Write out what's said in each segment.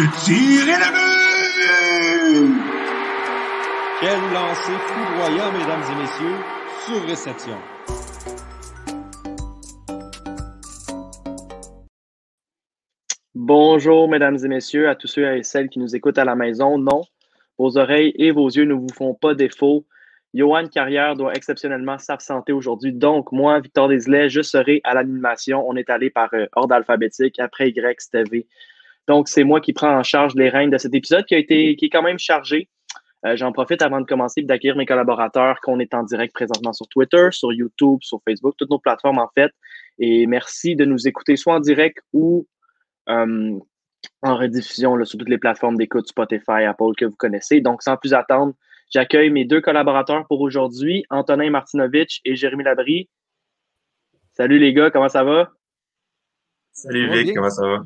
Le tir est le but! Quel lancer foudroyant, mesdames et messieurs, sur réception. Bonjour, mesdames et messieurs, à tous ceux et celles qui nous écoutent à la maison. Non, vos oreilles et vos yeux ne vous font pas défaut. Johan Carrière doit exceptionnellement s'absenter aujourd'hui. Donc, moi, Victor Deslay, je serai à l'animation. On est allé par euh, ordre alphabétique. Après Y, c'était V. Donc, c'est moi qui prends en charge les règnes de cet épisode qui a été, qui est quand même chargé. Euh, J'en profite avant de commencer d'accueillir mes collaborateurs qu'on est en direct présentement sur Twitter, sur YouTube, sur Facebook, toutes nos plateformes en fait. Et merci de nous écouter soit en direct ou euh, en rediffusion là, sur toutes les plateformes d'écoute Spotify, Apple que vous connaissez. Donc, sans plus attendre, j'accueille mes deux collaborateurs pour aujourd'hui, Antonin Martinovitch et Jérémy Labrie. Salut les gars, comment ça va? Salut Vic, comment ça va?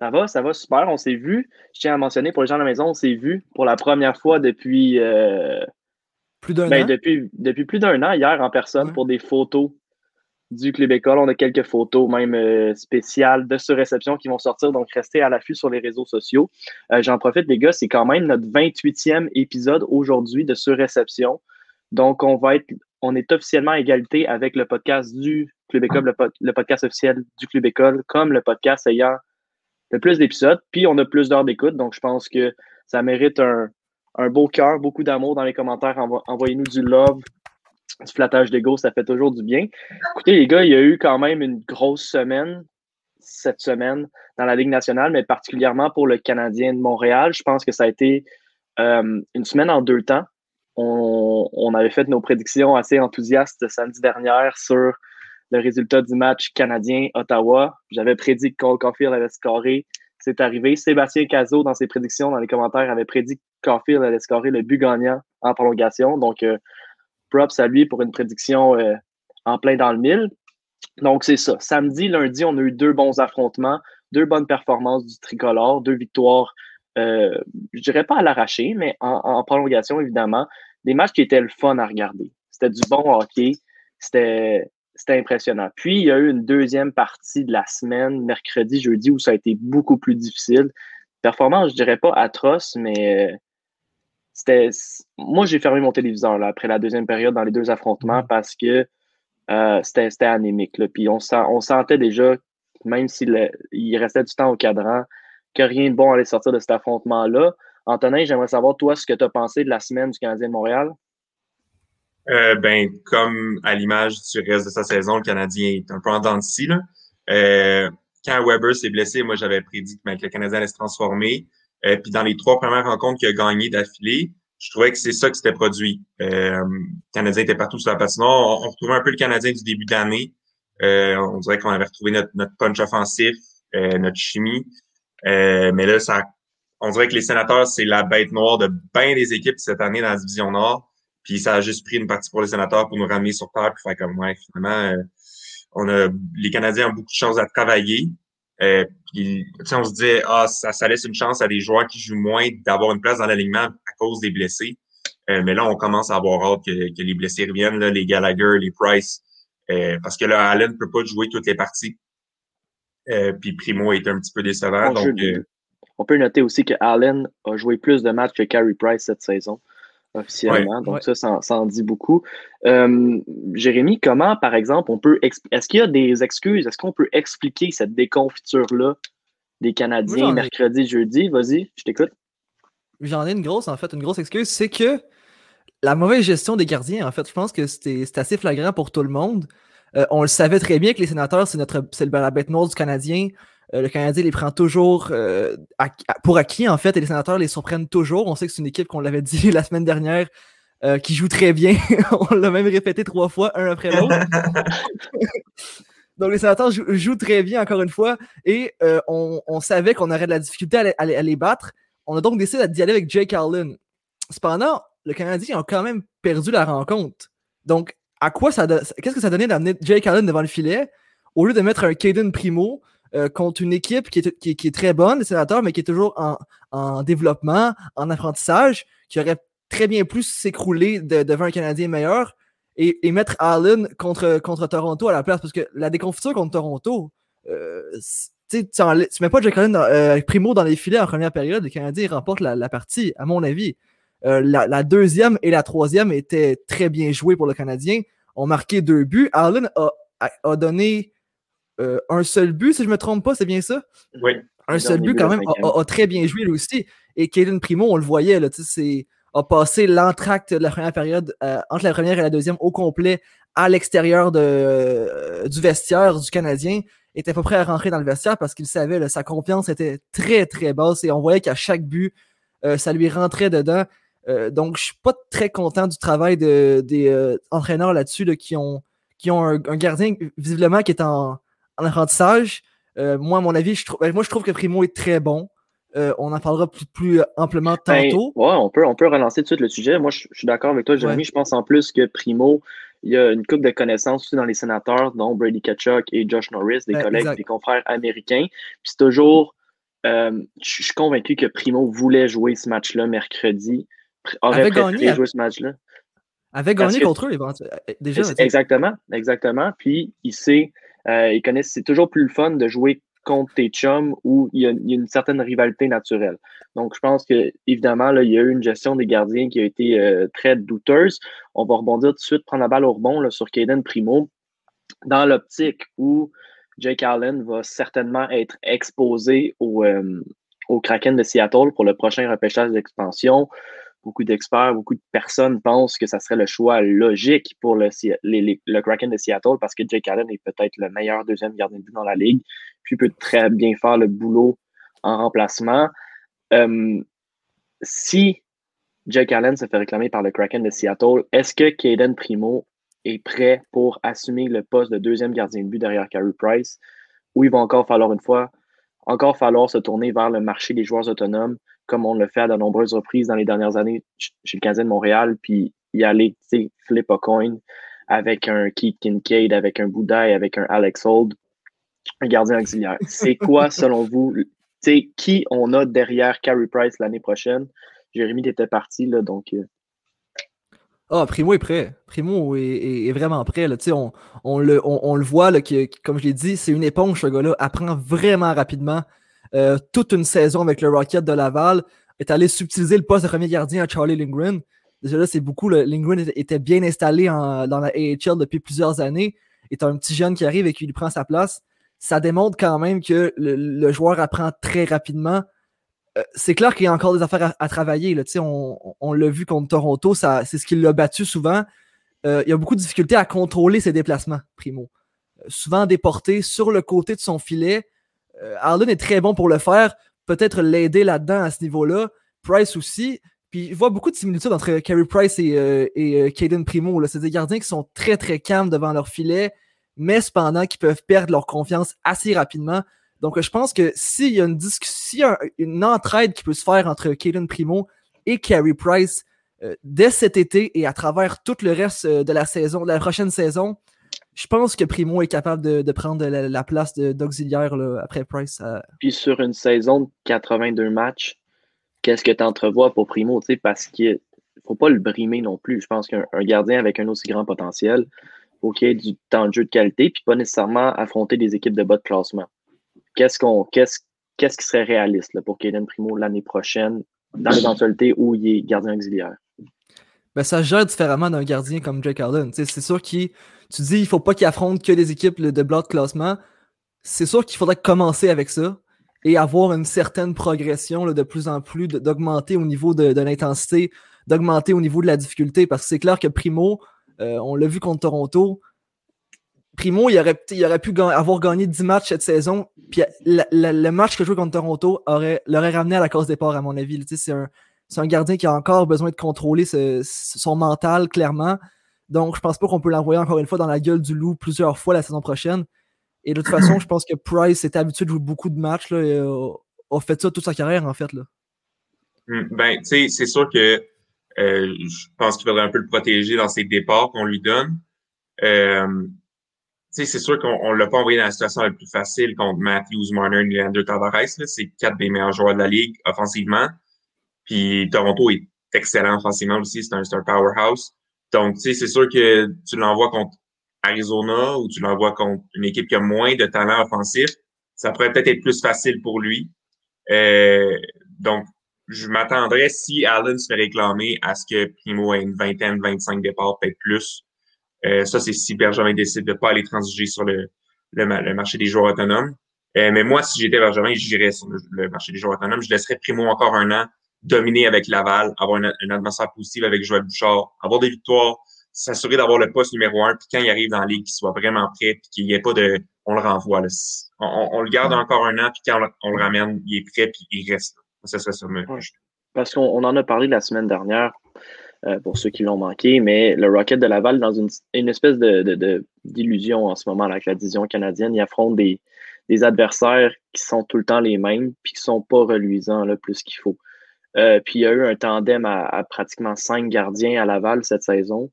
Ça va, ça va super. On s'est vu. Je tiens à mentionner pour les gens à la maison, on s'est vu pour la première fois depuis. Euh, plus d'un ben, an? Depuis, depuis plus d'un an, hier en personne, Ouais. pour des photos du Club École. On a quelques photos, même euh, spéciales de surréception qui vont sortir. Donc, restez à l'affût sur les réseaux sociaux. Euh, J'en profite, les gars, c'est quand même notre 28e épisode aujourd'hui de surréception. Donc, on va être. On est officiellement à égalité avec le podcast du Club École, le, pod- le podcast officiel du Club École, comme le podcast ayant le plus d'épisodes, puis on a plus d'heures d'écoute. Donc, je pense que ça mérite un, un beau cœur, beaucoup d'amour dans les commentaires. Envo- Envoyez-nous du love, du flattage d'ego, ça fait toujours du bien. Écoutez, les gars, il y a eu quand même une grosse semaine cette semaine dans la Ligue nationale, mais particulièrement pour le Canadien de Montréal. Je pense que ça a été euh, une semaine en deux temps. On, on avait fait nos prédictions assez enthousiastes samedi dernier sur le résultat du match canadien-Ottawa. J'avais prédit que Cole Caulfield allait scorer. C'est arrivé. Sébastien Cazot, dans ses prédictions, dans les commentaires, avait prédit que Caulfield allait scorer le but gagnant en prolongation. Donc, euh, props à lui pour une prédiction euh, en plein dans le mille. Donc, c'est ça. Samedi, lundi, on a eu deux bons affrontements, deux bonnes performances du tricolore, deux victoires, euh, je dirais pas à l'arraché, mais en, en prolongation, évidemment. Des matchs qui étaient le fun à regarder. C'était du bon hockey. C'était c'était impressionnant. Puis, il y a eu une deuxième partie de la semaine, mercredi, jeudi, où ça a été beaucoup plus difficile. Performance, je dirais pas atroce, mais c'était. Moi, j'ai fermé mon téléviseur là, après la deuxième période dans les deux affrontements parce que euh, c'était c'était anémique. Là. Puis, on, sent, on sentait déjà, même s'il il restait du temps au cadran, que rien de bon allait sortir de cet affrontement-là. Antonin, j'aimerais savoir, toi, ce que tu as pensé de la semaine du Canadien de Montréal? Euh, ben, comme à l'image du reste de sa saison, le Canadien est un peu en dents de scie, là. Euh, quand Weber s'est blessé, moi, j'avais prédit que, ben, le Canadien allait se transformer. Euh, puis dans les trois premières rencontres qu'il a gagnées d'affilée, je trouvais que c'est ça qui s'était produit. Euh, le Canadien était partout sur la patinoire. On, on retrouvait un peu le Canadien du début d'année. Euh, on dirait qu'on avait retrouvé notre, notre punch offensif, euh, notre chimie. Mais là, ça, on dirait que les sénateurs, c'est la bête noire de bien des équipes cette année dans la division Nord. Puis ça a juste pris une partie pour les sénateurs pour nous ramener sur terre puis faire comme ouais, finalement, euh, on a les Canadiens ont beaucoup de choses à travailler. Euh, puis, on se dit ah ça, ça laisse une chance à des joueurs qui jouent moins d'avoir une place dans l'alignement à cause des blessés. Euh, mais là, on commence à avoir hâte que, que les blessés reviennent, là, les Gallagher, les Price, euh, parce que là, Allen ne peut pas jouer toutes les parties. Euh, puis Primo est un petit peu décevant. On, donc, euh, on peut noter aussi que Allen a joué plus de matchs que Carey Price cette saison, officiellement. Ouais. Donc, Ouais. ça, ça, ça en dit beaucoup. Euh, Jérémy, comment, par exemple, on peut. Est-ce qu'il y a des excuses? Est-ce qu'on peut expliquer cette déconfiture-là des Canadiens j'en ai- mercredi, jeudi? Vas-y, je t'écoute. J'en ai une grosse, en fait, une grosse excuse, c'est que la mauvaise gestion des gardiens, en fait, je pense que c'était c'est assez flagrant pour tout le monde. Euh, on le savait très bien que les sénateurs, c'est notre c'est la bête noire du Canadien. Euh, le Canadien les prend toujours euh, à- pour acquis, en fait, et les sénateurs les surprennent toujours. On sait que c'est une équipe qu'on l'avait dit la semaine dernière euh, qui joue très bien. on l'a même répété trois fois, un après l'autre. Donc les sénateurs jou- jouent, très bien, encore une fois, et euh, on, on savait qu'on aurait de la difficulté à les, à les- à les battre. On a donc décidé d'y aller avec Jake Allen. Cependant, le Canadien a quand même perdu la rencontre. Donc, à quoi ça qu'est-ce que ça donnait d'amener Jake Allen devant le filet? Au lieu de mettre un Caden Primo euh, contre une équipe qui est, qui, qui est très bonne, les sénateurs, mais qui est toujours en, en développement, en apprentissage, qui aurait très bien pu s'écrouler de- devant un Canadien meilleur et, et mettre Allen contre, contre Toronto à la place. Parce que la déconfiture contre Toronto, euh, tu, tu mets pas Jack Allen euh, Primo dans les filets en première période, les Canadiens remportent la, partie, à mon avis. Euh, la, deuxième et la troisième étaient très bien jouées pour le Canadien. ont marqué deux buts. Allen a, donné euh, un seul but, si je ne me trompe pas, c'est bien ça? Oui. Un seul but, quand même, a, très bien joué lui aussi. Et Kaden Primo, on le voyait, là, a passé l'entracte de la première période, entre la première et la deuxième, au complet, à l'extérieur du vestiaire du Canadien était pas prêt à rentrer dans le vestiaire parce qu'il savait, que sa confiance était très, très basse et on voyait qu'à chaque but, euh, ça lui rentrait dedans. Euh, donc, je suis pas très content du travail de, des euh, entraîneurs là-dessus qui ont, qui ont un, gardien visiblement qui est en, apprentissage. moi, à mon avis, je trouve, ben, moi, je trouve que Primo est très bon. on en parlera plus, plus amplement ben, tantôt. ouais, on peut, on peut relancer tout de suite le sujet. Moi, je, suis d'accord avec toi, Jérémy. Je pense en plus que Primo, il y a une couple de connaissances aussi dans les sénateurs, dont Brady Kachuk et Josh Norris, des collègues, des confrères américains. Puis c'est toujours. Euh, je suis convaincu que Primo voulait jouer ce match-là mercredi. Aurait avait gagné, jouer ce match-là. Avait gagné contre eux, euh, déjà. Exactement, exactement. Puis il sait, euh, il connaît, c'est toujours plus le fun de jouer contre tes chums où il y, a, une certaine rivalité naturelle. Donc, je pense que évidemment, il y a eu une gestion des gardiens qui a été euh, très douteuse. On va rebondir tout de suite, prendre la balle au rebond sur Caden Primo, dans l'optique où Jake Allen va certainement être exposé au, euh, au Kraken de Seattle pour le prochain repêchage d'expansion beaucoup d'experts, beaucoup de personnes pensent que ça serait le choix logique pour le, Kraken de Seattle parce que Jake Allen est peut-être le meilleur deuxième gardien de but dans la ligue, puis peut très bien faire le boulot en remplacement. Euh, si Jake Allen se fait réclamer par le Kraken de Seattle, est-ce que Caden Primo est prêt pour assumer le poste de deuxième gardien de but derrière Carey Price? Ou il va encore falloir une fois, encore falloir se tourner vers le marché des joueurs autonomes comme on le fait à de nombreuses reprises dans les dernières années chez le Canadien de Montréal, puis y aller, tu sais, flip a coin avec un Keith Kincaid, avec un Boudaille, avec un Alex Hold, un gardien auxiliaire. C'est quoi, selon vous, tu sais, qui on a derrière Carey Price l'année prochaine? Jérémy était parti, là, donc. Euh. Ah, Primo est prêt. Primo est, vraiment prêt. Là. On, on, le, on, le voit, là, que, comme je l'ai dit, c'est une éponge, ce gars-là. Apprend vraiment rapidement. Euh, toute une saison avec le Rocket de Laval, est allé subtiliser le poste de premier gardien à Charlie Lindgren. Déjà là, c'est beaucoup. Le, Lindgren était bien installé dans la AHL depuis plusieurs années. est un petit jeune qui arrive et qui lui prend sa place. Ça démontre quand même que le, joueur apprend très rapidement. Euh, c'est clair qu'il y a encore des affaires à, travailler. Là. On, on l'a vu contre Toronto, c'est ce qui l'a battu souvent. Euh, il y a beaucoup de difficultés à contrôler ses déplacements, Primo. souvent déporté sur le côté de son filet, euh, Arlen est très bon pour le faire. Peut-être l'aider là-dedans à ce niveau-là. Price aussi. Puis je vois beaucoup de similitudes entre Carey Price et, euh, et euh, Caden Primo. C'est des gardiens qui sont très très calmes devant leur filet, mais cependant qui peuvent perdre leur confiance assez rapidement. Donc je pense que s'il y a une discussion, une entraide qui peut se faire entre Caden Primo et Carey Price dès cet été et à travers tout le reste de la saison, de la prochaine saison, je pense que Primo est capable de, prendre la, place d'auxiliaire après Price. Puis sur une saison de 82 matchs, qu'est-ce que tu entrevois pour Primo? Parce qu'il ne faut pas le brimer non plus. Je pense qu'un gardien avec un aussi grand potentiel, faut qu'il ait du temps de jeu de qualité, puis pas nécessairement affronter des équipes de bas de classement. Qu'est-ce qui serait réaliste pour Kaden Primo l'année prochaine, dans l'éventualité où il est gardien auxiliaire? Ben, ça gère différemment d'un gardien comme Jake Allen. C'est sûr qu'il tu dis il faut pas qu'il affronte que des équipes de bloc de classement. C'est sûr qu'il faudrait commencer avec ça et avoir une certaine progression de plus en plus, d'augmenter au niveau de, l'intensité, d'augmenter au niveau de la difficulté. Parce que c'est clair que Primo, euh, on l'a vu contre Toronto, Primo, il aurait, il aurait pu avoir gagné 10 matchs cette saison. Puis le match que je joue contre Toronto aurait, l'aurait ramené à la cause départ, à mon avis. C'est un, un, gardien qui a encore besoin de contrôler son mental, clairement. Donc, je pense pas qu'on peut l'envoyer encore une fois dans la gueule du loup plusieurs fois la saison prochaine. Et de toute façon, je pense que Price est habitué de jouer beaucoup de matchs, là, et a, fait ça toute sa carrière, en fait. Là. Hmm, ben, tu sais, c'est sûr que euh, je pense qu'il faudrait un peu le protéger dans ses départs qu'on lui donne. Euh, c'est sûr qu'on ne l'a pas envoyé dans la situation la plus facile contre Matthews, Marner et Leandro Tavares. C'est quatre des meilleurs joueurs de la ligue offensivement. Puis Toronto est excellent offensivement aussi. C'est un, un powerhouse. Donc, tu sais, c'est sûr que tu l'envoies contre Arizona ou tu l'envoies contre une équipe qui a moins de talent offensif, ça pourrait peut-être être plus facile pour lui. Euh, donc, je m'attendrais, si Allen se fait réclamer, à ce que Primo ait une vingtaine, 25 départs, peut-être plus. Euh, ça, c'est si Benjamin décide de pas aller transiger sur le, le, marché des joueurs autonomes. Euh, mais moi, si j'étais Benjamin, j'irais sur le, marché des joueurs autonomes. Je laisserais Primo encore un an, dominer avec Laval, avoir une, une atmosphère positive avec Joël Bouchard, avoir des victoires, s'assurer d'avoir le poste numéro un, puis quand il arrive dans la ligue, qu'il soit vraiment prêt, puis qu'il n'y ait pas de... On le renvoie. Là. On, le garde encore un an, puis quand on, le ramène, il est prêt, puis il reste. Ça serait ça. Parce qu'on en a parlé la semaine dernière, euh, pour ceux qui l'ont manqué, mais le Rocket de Laval, dans une, espèce de, d'illusion en ce moment avec la division canadienne, il affronte des, des adversaires qui sont tout le temps les mêmes, puis qui ne sont pas reluisants là, plus qu'il faut. Euh, puis il y a eu un tandem à, pratiquement cinq gardiens à Laval cette saison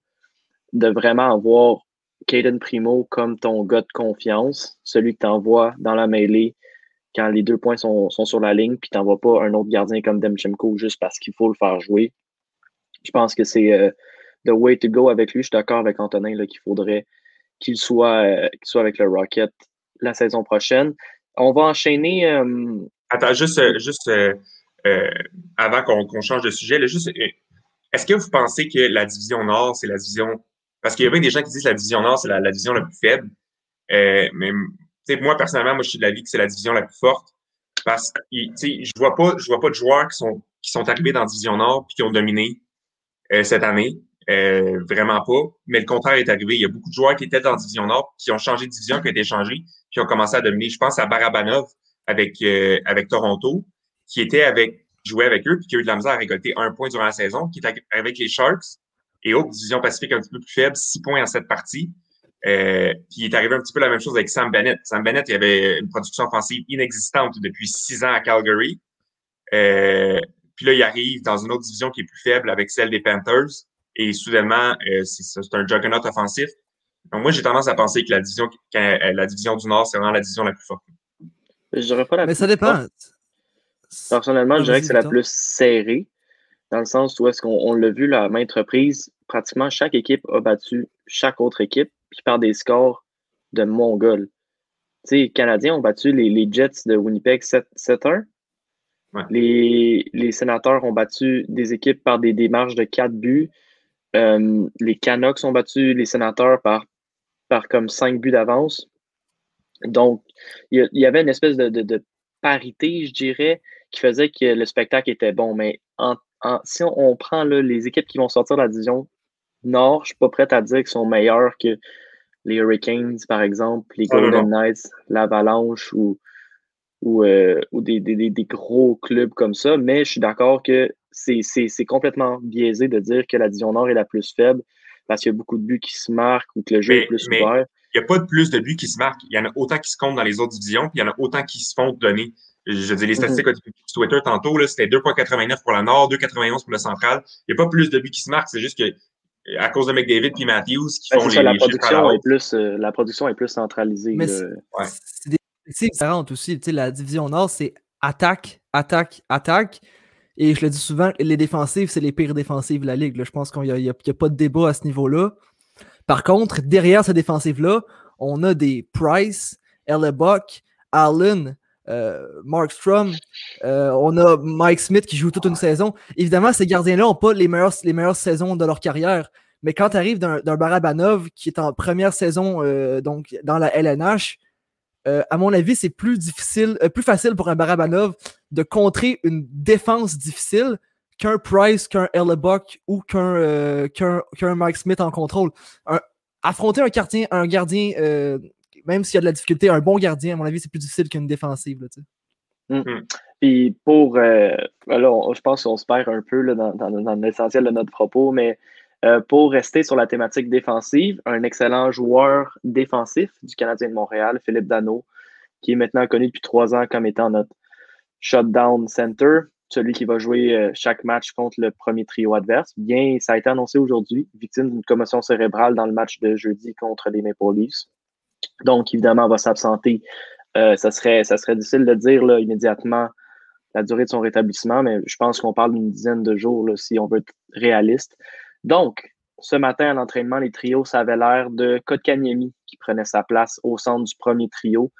de vraiment avoir Caden Primo comme ton gars de confiance, celui que tu envoies dans la mêlée quand les deux points sont, sur la ligne, puis tu n'envoies pas un autre gardien comme Demchenko juste parce qu'il faut le faire jouer. Je pense que c'est euh, the way to go avec lui. Je suis d'accord avec Antonin qu'il faudrait qu'il soit, euh, avec le Rocket la saison prochaine. On va enchaîner. Euh, Attends, juste, juste avant qu'on change de sujet, juste, est-ce que vous pensez que la division Nord, c'est la division parce qu'il y a bien des gens qui disent que la division Nord, c'est la, division la plus faible. Euh, mais moi, personnellement, moi, je suis de l'avis que c'est la division la plus forte. Parce que je vois pas, je vois pas de joueurs qui sont, qui sont arrivés dans la division Nord et qui ont dominé euh, cette année. Euh, vraiment pas. Mais le contraire est arrivé. Il y a beaucoup de joueurs qui étaient dans la division Nord, qui ont changé de division, qui ont été changés, qui ont commencé à dominer. Je pense à Barabanov avec, euh, avec Toronto, qui était avec, jouait avec eux, puis qui a eu de la misère à récolter un point durant la saison, qui était avec les Sharks, et autres, division Pacifique un petit peu plus faible, six points en cette partie. Euh, puis il est arrivé un petit peu la même chose avec Sam Bennett. Sam Bennett, il avait une production offensive inexistante depuis six ans à Calgary. Euh, puis là, il arrive dans une autre division qui est plus faible avec celle des Panthers. Et soudainement, euh, c'est un juggernaut offensif. Donc moi, j'ai tendance à penser que la division, la division du Nord, c'est vraiment la division la plus forte. Je dirais pas la Mais ça dépend. Personnellement, je dirais que c'est la plus serrée dans le sens où est-ce qu'on l'a vu la maintes reprises, pratiquement chaque équipe a battu chaque autre équipe, puis par des scores de Mongol. Tu sais, les Canadiens ont battu les, Jets de Winnipeg 7-1. Les, les, sénateurs ont battu des équipes par des démarches de 4 buts. Euh, les Canucks ont battu les sénateurs par, par comme 5 buts d'avance. Donc, il y, avait une espèce de, de, parité, je dirais, qui faisait que le spectacle était bon. Mais en si on, prend les équipes qui vont sortir de la division Nord, je ne suis pas prêt à dire qu'ils sont meilleurs que les Hurricanes, par exemple, les Golden Knights, l'Avalanche ou, ou, euh, des, gros clubs comme ça, mais je suis d'accord que c'est complètement biaisé de dire que la division Nord est la plus faible parce qu'il y a beaucoup de buts qui se marquent ou que le jeu est plus ouvert. Il n'y a pas de plus de buts qui se marquent. Il y en a autant qui se comptent dans les autres divisions, puis il y en a autant qui se font donner. Je dis les mhm. statistiques mm Twitter tantôt, c'était 2,89 pour la Nord, 2,91 pour le Central. Il n'y a pas plus de buts qui se marquent, c'est juste que à cause de McDavid et Matthews qui ben, font les, la production est plus euh, La production est plus centralisée. Mais c'est des différentes aussi. la division Nord, c'est attaque, attaque, attaque. Et je le dis souvent, les défensives, c'est les pires défensives de la Ligue. Je pense qu'il n'y a, a, pas de débat à ce niveau-là. Par contre, derrière ces défensives-là, on a des Price, Buck, Allen, euh, Mark Strum, euh, on a Mike Smith qui joue toute une saison. Évidemment, ces gardiens-là n'ont pas les meilleures, saisons de leur carrière. Mais quand tu arrives d'un Barabanov qui est en première saison euh, donc dans la LNH, à mon avis, c'est plus difficile, plus facile pour un Barabanov de contrer une défense difficile qu'un Price, qu'un Hellebuck ou qu'un Mike Smith en contrôle. affronter un gardien, un gardien même s'il y a de la difficulté, un bon gardien, à mon avis, c'est plus difficile qu'une défensive. Là, mm. Mm. Puis pour. Euh, je pense qu'on se perd un peu là, dans, l'essentiel de notre propos, mais euh, pour rester sur la thématique défensive, un excellent joueur défensif du Canadien de Montréal, Philippe Dano, qui est maintenant connu depuis trois ans comme étant notre shutdown center, celui qui va jouer euh, chaque match contre le premier trio adverse. Bien, ça a été annoncé aujourd'hui, victime d'une commotion cérébrale dans le match de jeudi contre les Maple Leafs. Donc, évidemment, elle va s'absenter. Euh, ça, serait, ça serait difficile de dire immédiatement la durée de son rétablissement, mais je pense qu'on parle d'une dizaine de jours si on veut être réaliste. Donc, ce matin à l'entraînement, les trios, ça avait l'air de Kotkaniemi qui prenait sa place au centre du premier trio.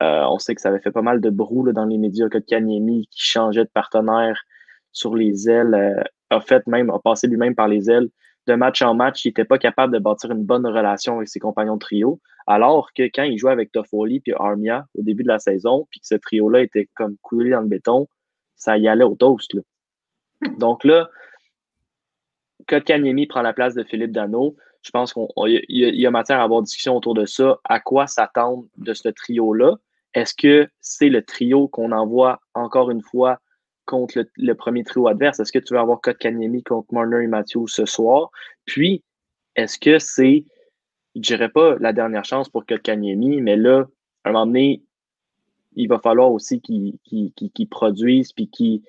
on sait que ça avait fait pas mal de brou dans les médias que Kanyemi qui changeait de partenaire sur les ailes, a fait même, a passé lui-même par les ailes. De match en match, il n'était pas capable de bâtir une bonne relation avec ses compagnons de trio. Alors que quand il jouait avec Toffoli et Armia au début de la saison, puis que ce trio-là était comme coulé dans le béton, ça y allait au toast. Donc là, Kotkaniemi prend la place de Philippe Dano. Je pense qu'il y, a matière à avoir discussion autour de ça. À quoi s'attendre de ce trio-là? Est-ce que c'est le trio qu'on envoie encore une fois contre le, premier trio adverse? Est-ce que tu vas avoir Kotkaniemi contre Marner et Matthew ce soir? Puis, est-ce que c'est, je dirais pas la dernière chance pour Kotkaniemi, mais là, à un moment donné, il va falloir aussi qu'il produise puis qu'il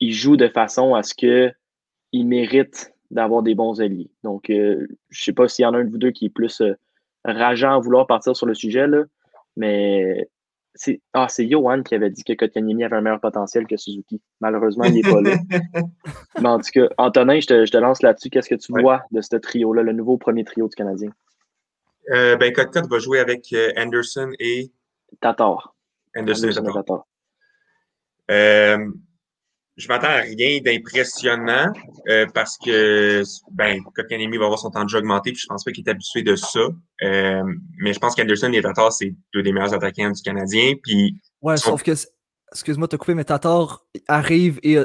joue de façon à ce qu'il mérite d'avoir des bons alliés. Donc, euh, je ne sais pas s'il y en a un de vous deux qui est plus euh, rageant à vouloir partir sur le sujet, là, mais c'est ah, Johan qui avait dit que Kotkaniemi avait un meilleur potentiel que Suzuki. Malheureusement, il n'est pas là. mais en tout cas, Antonin, je te, lance là-dessus. Qu'est-ce que tu vois de ce trio-là, le nouveau premier trio du Canadien? Euh, ben, Kotkot va jouer avec euh, Anderson et. Tatar. Anderson, et Tatar. Euh, je m'attends à rien d'impressionnant euh, parce que ben Kotkaniemi va avoir son temps de jeu augmenté, puis je pense pas qu'il est habitué de ça. Euh, mais je pense qu'Anderson et Tatar, c'est deux des meilleurs attaquants du Canadien. Puis ouais, sauf que excuse-moi de coupé, mais Tatar arrive et euh,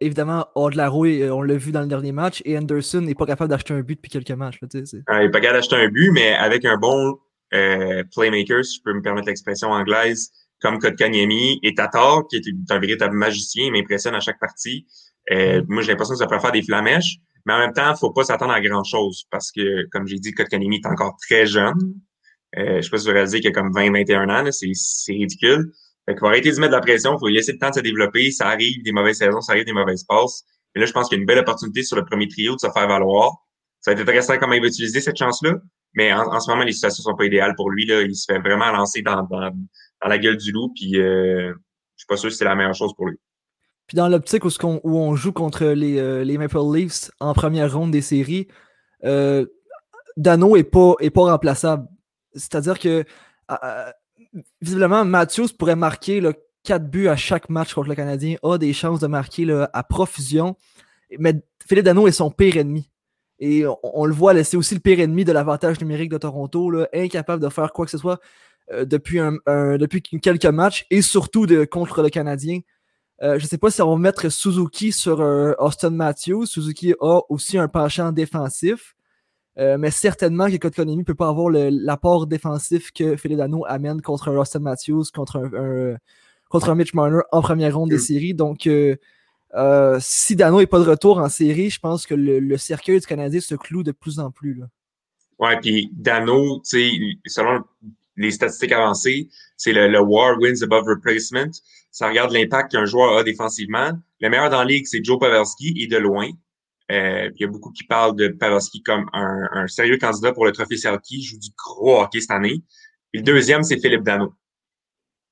évidemment hors de la roue, on l'a vu dans le dernier match, et Anderson n'est pas capable d'acheter un but depuis quelques matchs. Là, il n'est pas capable d'acheter un but, mais avec un bon playmaker, si je peux me permettre l'expression anglaise, comme Kotkaniemi et Tatar, qui est un véritable magicien, il m'impressionne à chaque partie. Euh, moi, j'ai l'impression que ça peut faire des flamèches, mais en même temps, il faut pas s'attendre à grand-chose parce que, comme j'ai dit, Kotkaniemi est encore très jeune. Euh, je sais pas si vous réalisez qu'il a comme 20-21 ans, c'est ridicule. Fait qu'il faut arrêter de mettre de la pression, il faut lui laisser le temps de se développer. Ça arrive des mauvaises saisons, ça arrive des mauvaises passes. Mais là, je pense qu'il y a une belle opportunité sur le premier trio de se faire valoir. Ça va être intéressant comment il va utiliser cette chance-là. Mais en, ce moment, les situations sont pas idéales pour lui. Là. Il se fait vraiment lancer dans, dans, dans la gueule du loup. Puis euh, je suis pas sûr que c'est la meilleure chose pour lui. Puis dans l'optique où, on joue contre les, euh, les, Maple Leafs en première ronde des séries, euh, Dano est pas, est pas remplaçable. C'est-à-dire que visiblement, Matthews pourrait marquer là, 4 buts à chaque match contre le Canadien, a des chances de marquer à profusion. Mais Philippe Dano est son pire ennemi. Et on, le voit, c'est aussi le pire ennemi de l'avantage numérique de Toronto, incapable de faire quoi que ce soit. Euh, depuis, un, depuis quelques matchs et surtout de, contre le Canadien. Euh, je ne sais pas si on va mettre Suzuki sur euh, Austin Matthews. Suzuki a aussi un penchant défensif. mais certainement que Kotkaniemi ne peut pas avoir l'apport défensif que Philippe Dano amène contre un Austin Matthews, contre un, contre un Mitch Marner en première ronde des séries. Donc, si Dano n'est pas de retour en série, je pense que le, cercueil du Canadien se cloue de plus en plus. Là. Ouais, puis Dano, selon les statistiques avancées, c'est le, WAR wins above replacement. Ça regarde l'impact qu'un joueur a défensivement. Le meilleur dans la ligue, c'est Joe Pavelski et de loin. Euh, il y a beaucoup qui parlent de Pavelski comme un, sérieux candidat pour le trophée Selkie. Joue du gros hockey cette année. Et le deuxième, c'est Philippe Dano.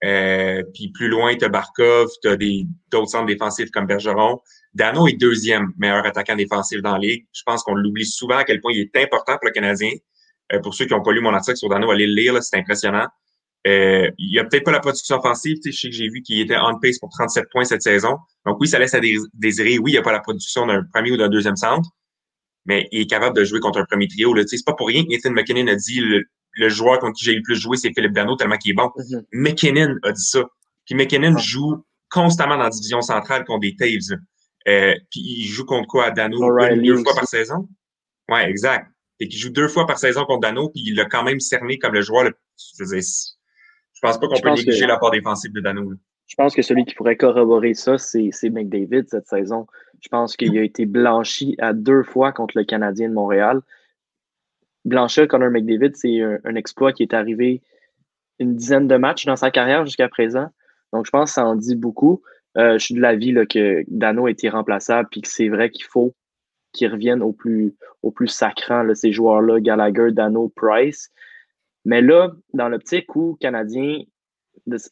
Euh, puis plus loin, tu as Barkov, tu as d'autres centres défensifs comme Bergeron. Dano est deuxième meilleur attaquant défensif dans la ligue. Je pense qu'on l'oublie souvent à quel point il est important pour le Canadien. Euh, pour ceux qui n'ont pas lu mon article sur Dano, allez le lire, c'est impressionnant. Euh, il n'y a peut-être pas la production offensive. Je sais que j'ai vu qu'il était on pace pour 37 points cette saison. Donc oui, ça laisse à désirer. Oui, il n'y a pas la production d'un premier ou d'un deuxième centre, mais il est capable de jouer contre un premier trio. C'est pas pour rien que Nathan McKinnon a dit le, joueur contre qui j'ai le plus joué, c'est Philippe Dano, tellement qu'il est bon. Mm-hmm. McKinnon a dit ça. Puis McKinnon ah. joue constamment dans la division centrale contre des Taves. Euh, puis il joue contre quoi? À Dano deux fois par saison? Ouais, exact et qui joue deux fois par saison contre Dano, puis il l'a quand même cerné comme le joueur. Le, je, veux je pense pas qu'on peut négliger la part défensive de Dano. Je pense que celui qui pourrait corroborer ça, c'est McDavid cette saison. Je pense qu'il a été blanchi à deux fois contre le Canadien de Montréal. Blanchir Connor McDavid, c'est un, exploit qui est arrivé une dizaine de matchs dans sa carrière jusqu'à présent. Donc, je pense que ça en dit beaucoup. Euh, je suis de l'avis que Dano a été remplaçable, puis que c'est vrai qu'il faut qui reviennent au plus, sacrant, ces joueurs-là, Gallagher, Dano, Price. Mais là, dans l'optique où Canadien,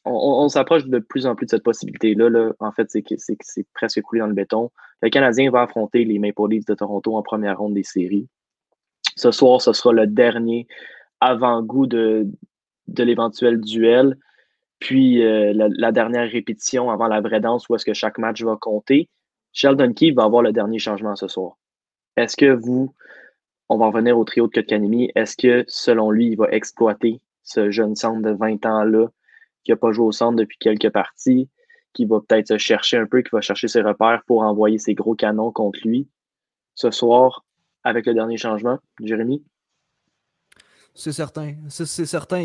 on, s'approche de plus en plus de cette possibilité-là. Là. En fait, c'est que c'est presque coulé dans le béton. Le Canadien va affronter les Maple Leafs de Toronto en première ronde des séries. Ce soir, ce sera le dernier avant-goût de, de l'éventuel duel. puis euh, la, dernière répétition avant la vraie danse où est-ce que chaque match va compter, Sheldon Key va avoir le dernier changement ce soir. Est-ce que vous, on va revenir au trio de Kotkanemi, est-ce que selon lui, il va exploiter ce jeune centre de 20 ans-là qui n'a pas joué au centre depuis quelques parties, qui va peut-être se chercher un peu, qui va chercher ses repères pour envoyer ses gros canons contre lui? Ce soir avec le dernier changement, Jérémy? C'est certain. C'est certain.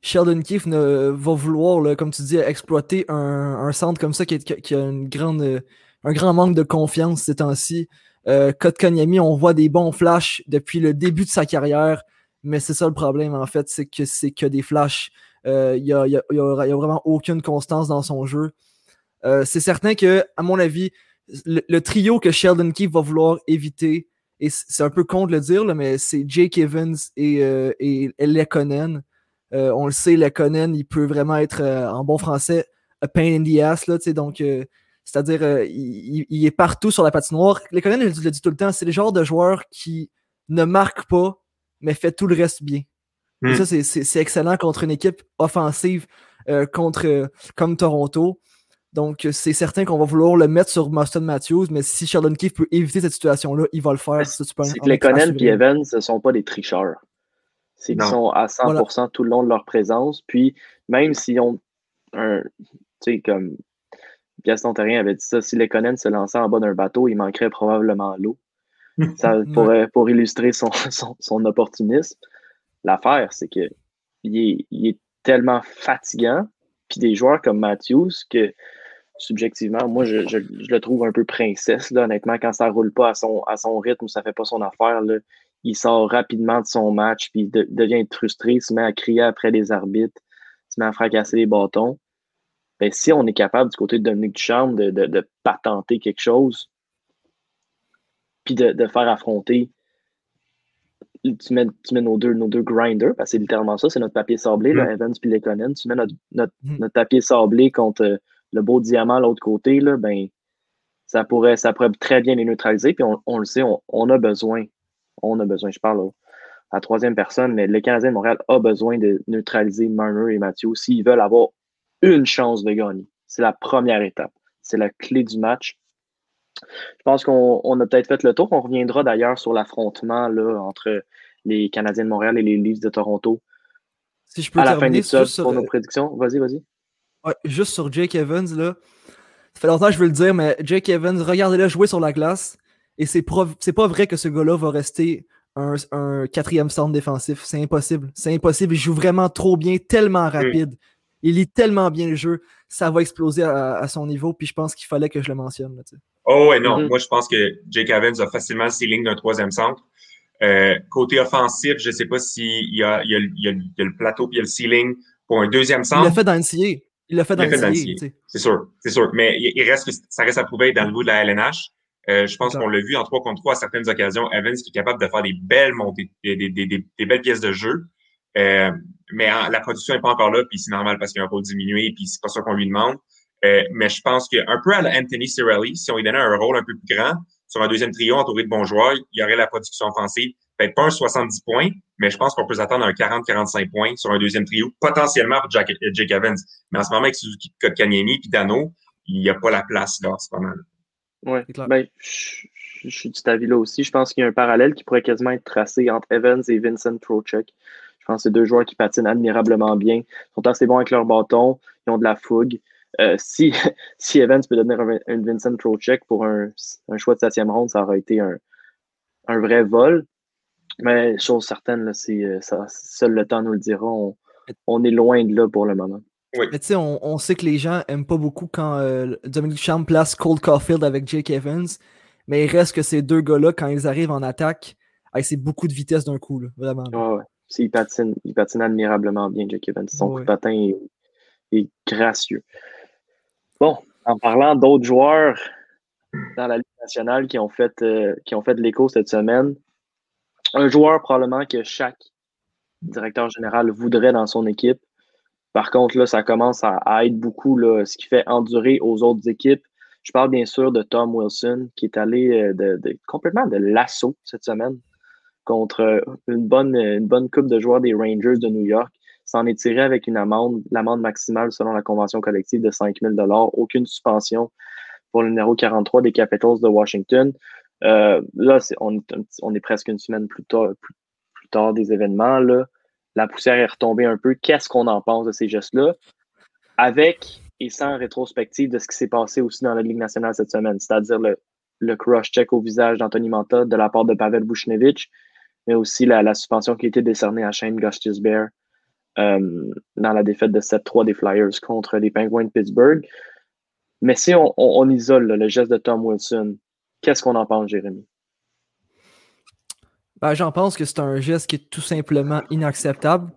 Sheldon Keefe va vouloir, comme tu dis, exploiter un, centre comme ça qui, a un grand manque de confiance ces temps-ci. Euh, Kotkaniemi, on voit des bons flashs depuis le début de sa carrière, mais c'est ça le problème en fait, c'est que c'est que des flashs. Euh, il n'y a, vraiment aucune constance dans son jeu. Euh, c'est certain que, à mon avis, le, trio que Sheldon Keefe va vouloir éviter, et c'est un peu con de le dire, mais c'est Jake Evans et, euh, et on le sait, Lekonen, il peut vraiment être, en bon français, a pain in the ass. Là, donc, c'est-à-dire, il, est partout sur la patinoire. Lekonen, je le dis tout le temps, c'est le genre de joueur qui ne marque pas, mais fait tout le reste bien. Hmm. ça, c'est excellent contre une équipe offensive contre, comme Toronto. Donc, c'est certain qu'on va vouloir le mettre sur Maston Matthews, mais si Sheldon Keefe peut éviter cette situation-là, il va le faire. C'est que les Conan et Evans, ce ne sont pas des tricheurs. C'est qu'ils sont à 100% tout le long de leur présence. Puis, même s'ils ont un. Tu sais, comme Gaston Terrien avait dit ça, si les Conan se lançaient en bas d'un bateau, il manquerait probablement l'eau. Ça pourrait, pour illustrer son, son, opportunisme. L'affaire, c'est que il est, tellement fatigant. Puis des joueurs comme Matthews, que subjectivement, moi, je, le trouve un peu princesse, là, honnêtement, quand ça roule pas à son, à son rythme ou ça fait pas son affaire, là, il sort rapidement de son match, puis il devient frustré, se met à crier après les arbitres, se met à fracasser les bâtons. Ben, si on est capable, du côté de Dominique Ducharme, de, de, patenter quelque chose, puis de, faire affronter tu mets, tu mets nos, deux, nos deux grinders, parce que c'est littéralement ça, c'est notre papier sablé, mm. Evans puis Lekonen. Tu mets notre, notre, mm. notre, papier sablé contre le beau diamant à l'autre côté, là, ben, ça pourrait, ça pourrait très bien les neutraliser. Puis on, le sait, on, a besoin. On a besoin, je parle à la troisième personne, mais le Canadien de Montréal a besoin de neutraliser Marner et Mathieu s'ils veulent avoir une chance de gagner. C'est la première étape. C'est la clé du match. Je pense qu'on a peut-être fait le tour. On reviendra d'ailleurs sur l'affrontement entre les Canadiens de Montréal et les Leafs de Toronto. Si je peux à la fin de l'épisode pour nos prédictions. Vas-y, vas-y juste sur Jake Evans, là. Ça fait longtemps que je veux le dire, mais Jake Evans, regardez-le jouer sur la glace. Et c'est pas vrai que ce gars-là va rester un, quatrième centre défensif. C'est impossible. C'est impossible. Il joue vraiment trop bien, tellement rapide. Il lit tellement bien le jeu. Ça va exploser à, son niveau. Puis je pense qu'il fallait que je le mentionne. oh, ouais, non. Mm-hmm. Moi, je pense que Jake Evans a facilement le ceiling d'un troisième centre. Euh, côté offensif, je ne sais pas s'il y, a, le plateau puis il y a le ceiling pour un deuxième centre. Il l'a fait dans NCA. Il l'a fait dans le C'est sûr, c'est sûr. Mais il, reste ça reste à prouver dans le bout de la LNH. Euh, je pense qu'on l'a vu en 3 contre 3 à certaines occasions. Evans qui est capable de faire des belles montées, des, des, des, des belles pièces de jeu. Euh, mais la production n'est pas encore là, puis c'est normal parce qu'il y a un rôle diminué, puis c'est pas ça qu'on lui demande. Euh, mais je pense qu'un peu à Anthony Cirelli, si on lui donnait un rôle un peu plus grand, sur un deuxième trio entouré de bons joueurs, il y aurait la production offensive peut-être pas un 70 points, mais je pense qu'on peut s'attendre à un 40-45 points sur un deuxième trio, potentiellement pour Jack, euh, Jake Evans. Mais en ce moment, avec Suzuki, Kotkaniemi puis Dano, il n'y a pas la place là, c'est pas mal. Oui, ben, je, suis de cet avis-là aussi. Je pense qu'il y a un parallèle qui pourrait quasiment être tracé entre Evans et Vincent Trocheck. Je pense que c'est deux joueurs qui patinent admirablement bien, sont assez bons avec leur bâton, ils ont de la fougue. Euh, si, si Evans peut devenir un, Vincent Trocheck pour un, un, choix de septième ronde, ça aurait été un, un vrai vol. Mais chose certaine, c'est, euh, ça, seul le temps nous le dira. On, est loin de là pour le moment. Oui. Mais tu sais, on, sait que les gens aiment pas beaucoup quand euh, Dominic Champ place Cold Caulfield avec Jake Evans. Mais il reste que ces deux gars-là, quand ils arrivent en attaque, c'est beaucoup de vitesse d'un coup, vraiment. Ouais, ouais. Il, patine, il patine admirablement bien, Jake Evans. Son coup de patin est, gracieux. Bon, en parlant d'autres joueurs dans la Ligue nationale qui ont fait, euh, qui ont fait de l'écho cette semaine, un joueur probablement que chaque directeur général voudrait dans son équipe. Par contre, là, ça commence à, être beaucoup là, ce qui fait endurer aux autres équipes. Je parle bien sûr de Tom Wilson, qui est allé euh, de, complètement de l'assaut cette semaine contre une bonne, une bonne coupe de joueurs des Rangers de New York. s'en est tiré avec une amende, l'amende maximale selon la convention collective de 5 000 aucune suspension pour le numéro 43 des Capitals de Washington. Euh, là, on, est presque une semaine plus tard, plus, tard des événements. Là. La poussière est retombée un peu. Qu'est-ce qu'on en pense de ces gestes-là? Avec et sans rétrospective de ce qui s'est passé aussi dans la Ligue nationale cette semaine, c'est-à-dire le, le cross-check au visage d'Anthony Manta de la part de Pavel Bushnevich, mais aussi la, suspension qui a été décernée à Shane Gustis Bear euh, dans la défaite de 7-3 des Flyers contre les Penguins de Pittsburgh. Mais si on, isole le geste de Tom Wilson, qu'est-ce qu'on en pense, Jérémy? Ben, J'en pense que c'est un geste qui est tout simplement inacceptable.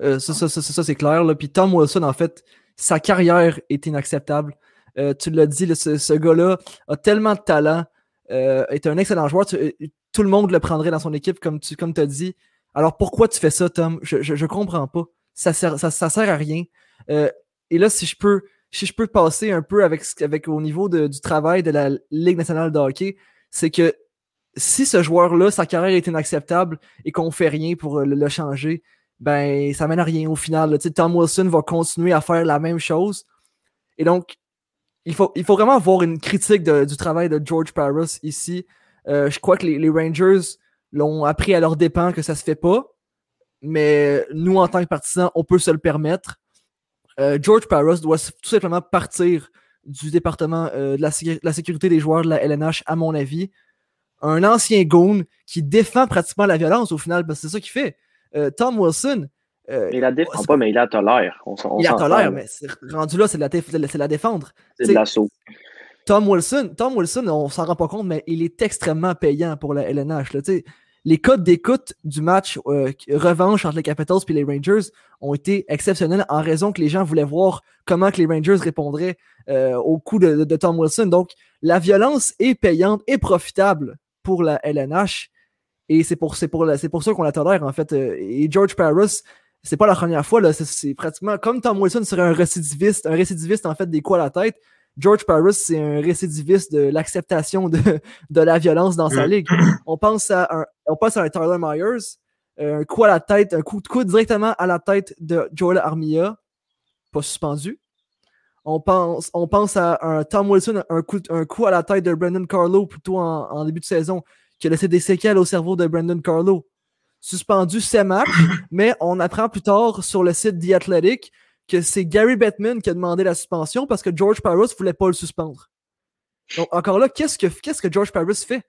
Euh, ça, ça, ça, c'est clair. Là. Puis Tom Wilson, en fait, sa carrière est inacceptable. Euh, tu l'as dit, ce, gars-là a tellement de talent, est un excellent joueur. Tout le monde le prendrait dans son équipe, comme tu comme as dit. Alors pourquoi tu fais ça, Tom? Je ne comprends pas. Ça sert, ça, sert à rien. et là, si je peux si je peux passer un peu avec, avec au niveau du travail de la Ligue nationale de hockey, c'est que si ce joueur-là, sa carrière est inacceptable et qu'on fait rien pour le, changer, ben ça mène à rien au final. Tom Wilson va continuer à faire la même chose. Et donc, il faut, il faut vraiment avoir une critique du travail de George Paris ici. Euh, je crois que les, les Rangers l'ont appris à leur dépens que ça se fait pas. Mais nous, en tant que partisans, on peut se le permettre. Euh, George Paros doit tout simplement partir du département euh, de, la, sécurité des joueurs de la LNH, à mon avis. Un ancien goon qui défend pratiquement la violence au final, parce que c'est ça qu'il fait. Euh, Tom Wilson. il la défend pas, mais il la tolère. il la tolère, mais rendu là, c'est de, la défendre. C'est de l'assaut. Tom Wilson, Tom Wilson, on s'en rend pas compte, mais il est extrêmement payant pour la LNH. Les codes d'écoute du match euh, revanche entre les Capitals et les Rangers ont été exceptionnels en raison que les gens voulaient voir comment les Rangers répondraient euh, au coup de, Tom Wilson. Donc, la violence est payante et profitable pour la LNH. Et c'est pour, pour, pour ça qu'on la tolère, en fait. Euh, et George Paris, c'est pas la première fois, c'est pratiquement comme Tom Wilson serait un récidiviste, un récidiviste en fait des coups à la tête. George Paris, c'est un récidiviste de l'acceptation de, de, la violence dans sa mm. ligue. On pense à un, on pense à un Tyler Myers, euh, un coup à la tête, un coup de coude directement à la tête de Joel Armia, pas suspendu. On pense, on pense à un Tom Wilson, un coup, un coup à la tête de Brandon Carlo plutôt en, en début de saison, qui a laissé des séquelles au cerveau de Brandon Carlo. Suspendu 7 matchs, mais on apprend plus tard sur le site The Athletic que c'est Gary Bettman qui a demandé la suspension parce que George Paris ne voulait pas le suspendre. Donc, encore là, qu'est-ce que, qu'est-ce que George Paris fait?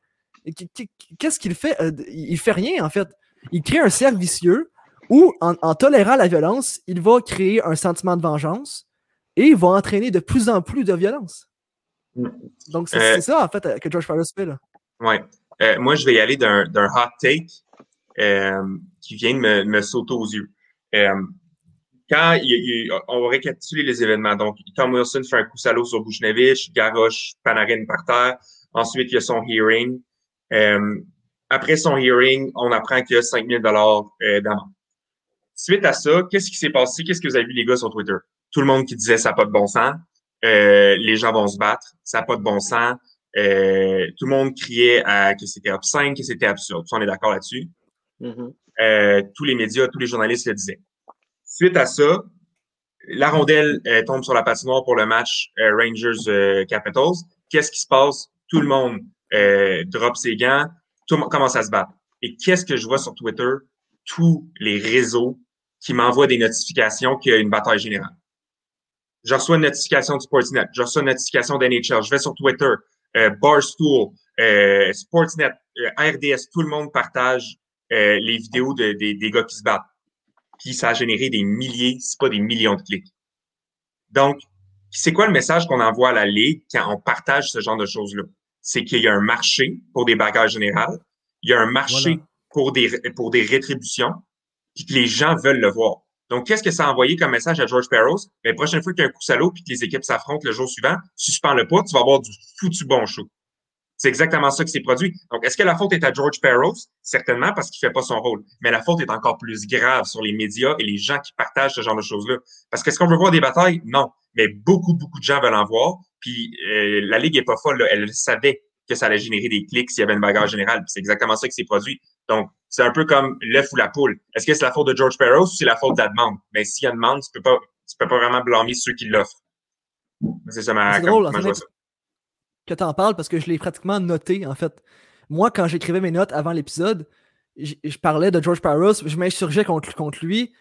Qu'est-ce qu'il fait? Euh, il fait rien, en fait. Il crée un cercle vicieux où, en, tolérant la violence, il va créer un sentiment de vengeance et il va entraîner de plus en plus de violence. Mm. Donc, c'est, euh, ça, en fait, que George Paris fait. Là. Ouais. Euh, moi, je vais y aller d'un, hot take qui vient de me, me sauter aux yeux quand il, on va récapituler les événements. Donc, Tom Wilson fait un coup salaud sur Bushnevich, garoche Panarin par terre. Ensuite, il y a son hearing. Euh, après son hearing, on apprend qu'il y a 5000 dollars euh, d'amende. Suite à ça, qu'est-ce qui s'est passé? Qu'est-ce que vous avez vu les gars sur Twitter? Tout le monde qui disait ça n'a pas de bon sens. Euh, les gens vont se battre, ça n'a pas de bon sens. Euh, tout le monde criait à, que c'était obscène, que c'était absurde. On est d'accord là-dessus. Mm-hmm. Euh, tous les médias, tous les journalistes le disaient. Suite à ça, la rondelle euh, tombe sur la patinoire pour le match euh, Rangers-Capitals. Euh, qu'est-ce qui se passe? Tout le monde drop ses gants, tout le monde commence à se battre. Et qu'est-ce que je vois sur Twitter? Tous les réseaux qui m'envoient des notifications qu'il y a une bataille générale. Je reçois une notification du Sportsnet, je reçois une notification d'NHL, je vais sur Twitter, Barstool, Sportsnet, RDS, tout le monde partage les vidéos de, des gars qui se battent puis ça a généré des milliers, si pas des millions de clics. Donc, c'est quoi le message qu'on envoie à la Ligue quand on partage ce genre de choses-là? C'est qu'il y a un marché pour des bagages générales, il y a un marché pour, des, pour des rétributions, puis que les gens veulent le voir. Donc, qu'est-ce que ça a envoyé comme message à George Parros? Mais ben, la prochaine fois qu'il y a un coup salaud puis que les équipes s'affrontent le jour suivant, suspends le pas, tu vas avoir du foutu bon show. C'est exactement ça qui s'est produit. Donc, est-ce que la faute est à George Parros? Certainement parce qu'il fait pas son rôle. Mais la faute est encore plus grave sur les médias et les gens qui partagent ce genre de choses-là. Parce qu'est-ce qu'on veut voir des batailles? Non. Mais beaucoup, beaucoup de gens veulent en voir. Puis euh, la Ligue est pas folle. Là. Elle savait que ça allait générer des clics s'il y avait une bagarre générale. C'est exactement ça qui s'est produit. Donc, c'est un peu comme l'œuf ou la poule. Est-ce que c'est la faute de George Peros ou c'est la faute de la demande? Mais s'il y a une demande, tu peux pas, tu peux pas vraiment blâmer ceux qui l'offrent. C'est ça ma, C'est comme- drôle, moi, en je vois fait, ça. Que t'en parles parce que je l'ai pratiquement noté, en fait. Moi, quand j'écrivais mes notes avant l'épisode, je parlais de George Paros, je m'insurgeais contre, contre lui.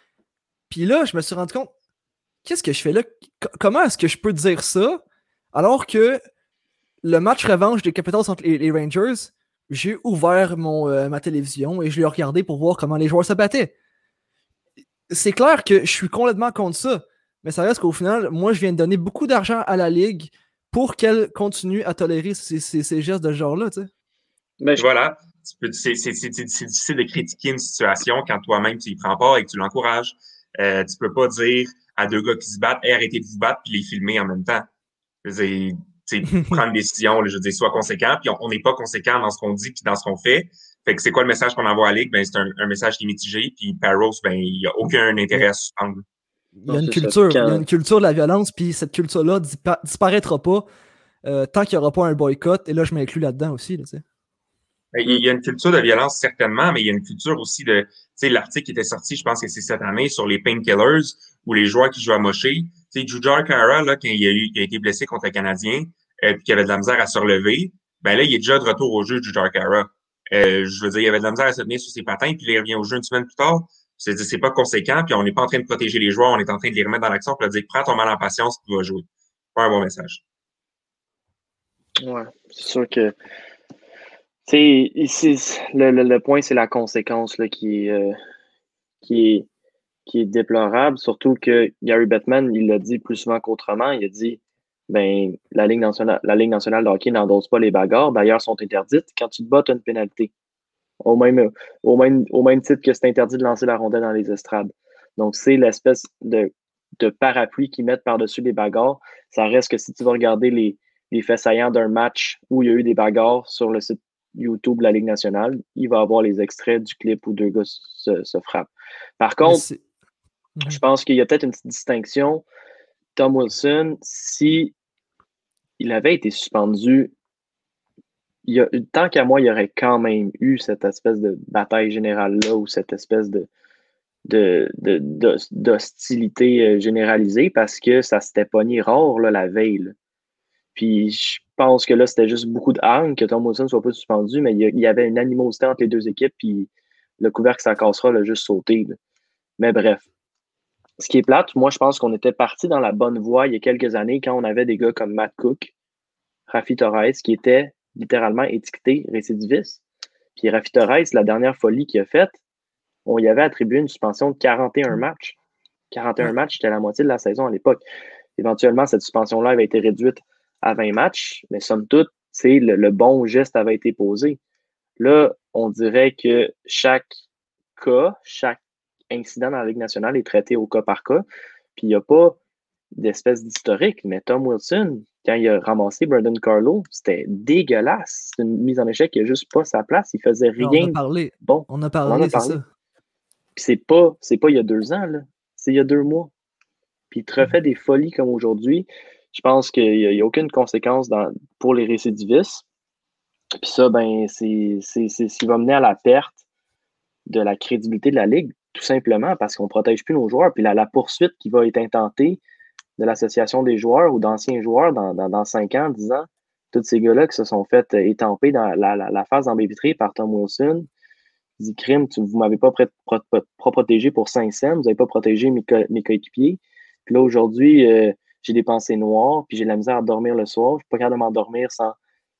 Puis là, je me suis rendu compte, qu'est-ce que je fais là? Comment est-ce que je peux dire ça alors que le match revanche des Capitals contre les, les Rangers, j'ai ouvert mon, euh, ma télévision et je l'ai regardé pour voir comment les joueurs se battaient. C'est clair que je suis complètement contre ça, mais ça reste qu'au final, moi, je viens de donner beaucoup d'argent à la Ligue pour qu'elle continue à tolérer ces, ces- ces gestes de ce genre-là, tu sais. Ben, je- Voilà. C'est difficile de critiquer une situation quand toi-même tu y prends pas et que tu l'encourages. Euh, tu peux pas dire à deux gars qui se battent, hey, arrêtez de vous battre puis les filmer en même temps. Je veux dire, tu sais, prendre une décision, là, je veux dire, sois conséquent, puis on n'est pas conséquent dans ce qu'on dit puis dans ce qu'on fait. Fait que c'est quoi le message qu'on envoie à la Ligue? Ben, c'est un, un message qui est mitigé, puis Paros, ben, il n'y a aucun intérêt à suspendre. Il y a une culture, il y a une culture de la violence, puis cette culture-là dispa- disparaîtra pas euh, tant qu'il n'y aura pas un boycott. Et là, je m'inclus là-dedans aussi. Là. Ben, Il y a une culture de violence, certainement, mais il y a une culture aussi de, tu sais, l'article qui était sorti, je pense que c'est cette année, sur les painkillers ou les joueurs qui jouent à mocher. Tu sais, Jujhar Kara, là, quand il a, eu, il a été blessé contre le Canadien, euh, puis qu'il avait de la misère à se relever, ben là, il est déjà de retour au jeu, Jujhar Kara. Euh, je veux dire, il avait de la misère à se tenir sur ses patins, puis il revient au jeu une semaine plus tard. C'est pas conséquent, puis on n'est pas en train de protéger les joueurs, on est en train de les remettre dans l'action, pour leur dire, prends ton mal en patience, tu vas jouer. Pas un bon message. Ouais, c'est sûr que. Tu ici, le, le, point, c'est la conséquence là, qui, euh, qui, est, qui est déplorable. Surtout que Gary Bettman, il l'a dit plus souvent qu'autrement. Il a dit ben, la Ligue nationale, la Ligue nationale de hockey n'endosse pas les bagarres. D'ailleurs, sont interdites. Quand tu te bats, as une pénalité. Au même, au, même, au même titre que c'est interdit de lancer la rondelle dans les estrades. Donc, c'est l'espèce de, de parapluie qu'ils mettent par-dessus les bagarres. Ça reste que si tu vas regarder les, les faits saillants d'un match où il y a eu des bagarres sur le site YouTube de la Ligue nationale, il va avoir les extraits du clip où deux gars se, se frappent. Par contre, c'est- Mhm. je pense qu'il y a peut-être une petite distinction. Tom Wilson, si il avait été suspendu, tant qu'à moi, il y aurait quand même eu cette espèce de bataille générale-là ou cette espèce de de- de- d'hos- d'hostilité euh, généralisée parce que ça s'était pogné rare là, la veille. là. Puis je pense que là, c'était juste beaucoup de hargne que Tom Wilson soit pas suspendu, mais il y, avait une animosité entre les deux équipes, puis le couvercle, ça cassera, l'a juste sauté. là. Mais bref. Ce qui est plate, moi, je pense qu'on était parti dans la bonne voie il y a quelques années quand on avait des gars comme Matt Cook, Rafi Torres, qui étaient littéralement étiquetés récidivistes. Puis Rafi Torres, la dernière folie qu'il a faite, on y avait attribué une suspension de 41 matchs. 41 Ouais. matchs, c'était la moitié de la saison à l'époque. Éventuellement, cette suspension-là avait été réduite à 20 matchs, mais somme toute, le, le bon geste avait été posé. Là, on dirait que chaque cas, chaque incident dans la Ligue nationale est traité au cas par cas. Puis il n'y a pas d'espèce d'historique. Mais Tom Wilson, quand il a ramassé Brendan Carlo, c'était dégueulasse. C'est une mise en échec qui n'a juste pas sa place. Il faisait on rien a parlé. bon. On a On parlé, c'est ça. Puis c'est pas, c'est pas il y a deux ans, là. C'est il y a deux mois. Puis il te refait des folies comme aujourd'hui. Je pense qu'il n'y a, a aucune conséquence dans- pour les récidivistes. Puis ça, ben, c'est ce qui va mener à la perte de la crédibilité de la Ligue, tout simplement parce qu'on ne protège plus nos joueurs. Puis la, la poursuite qui va être intentée de l'association des joueurs ou d'anciens joueurs dans, dans, dans 5 ans, 10 ans, tous ces gars-là qui se sont fait euh, étamper dans la, la, la phase vitrée par Tom Wilson, il dit crime, tu, vous m'avez pas, protégé pour 5 cents, vous n'avez pas protégé mes, co- mes coéquipiers. Puis là, aujourd'hui, euh, j'ai des pensées noires, puis j'ai de la misère à dormir le soir. Je suis pas capable m'endormir sans,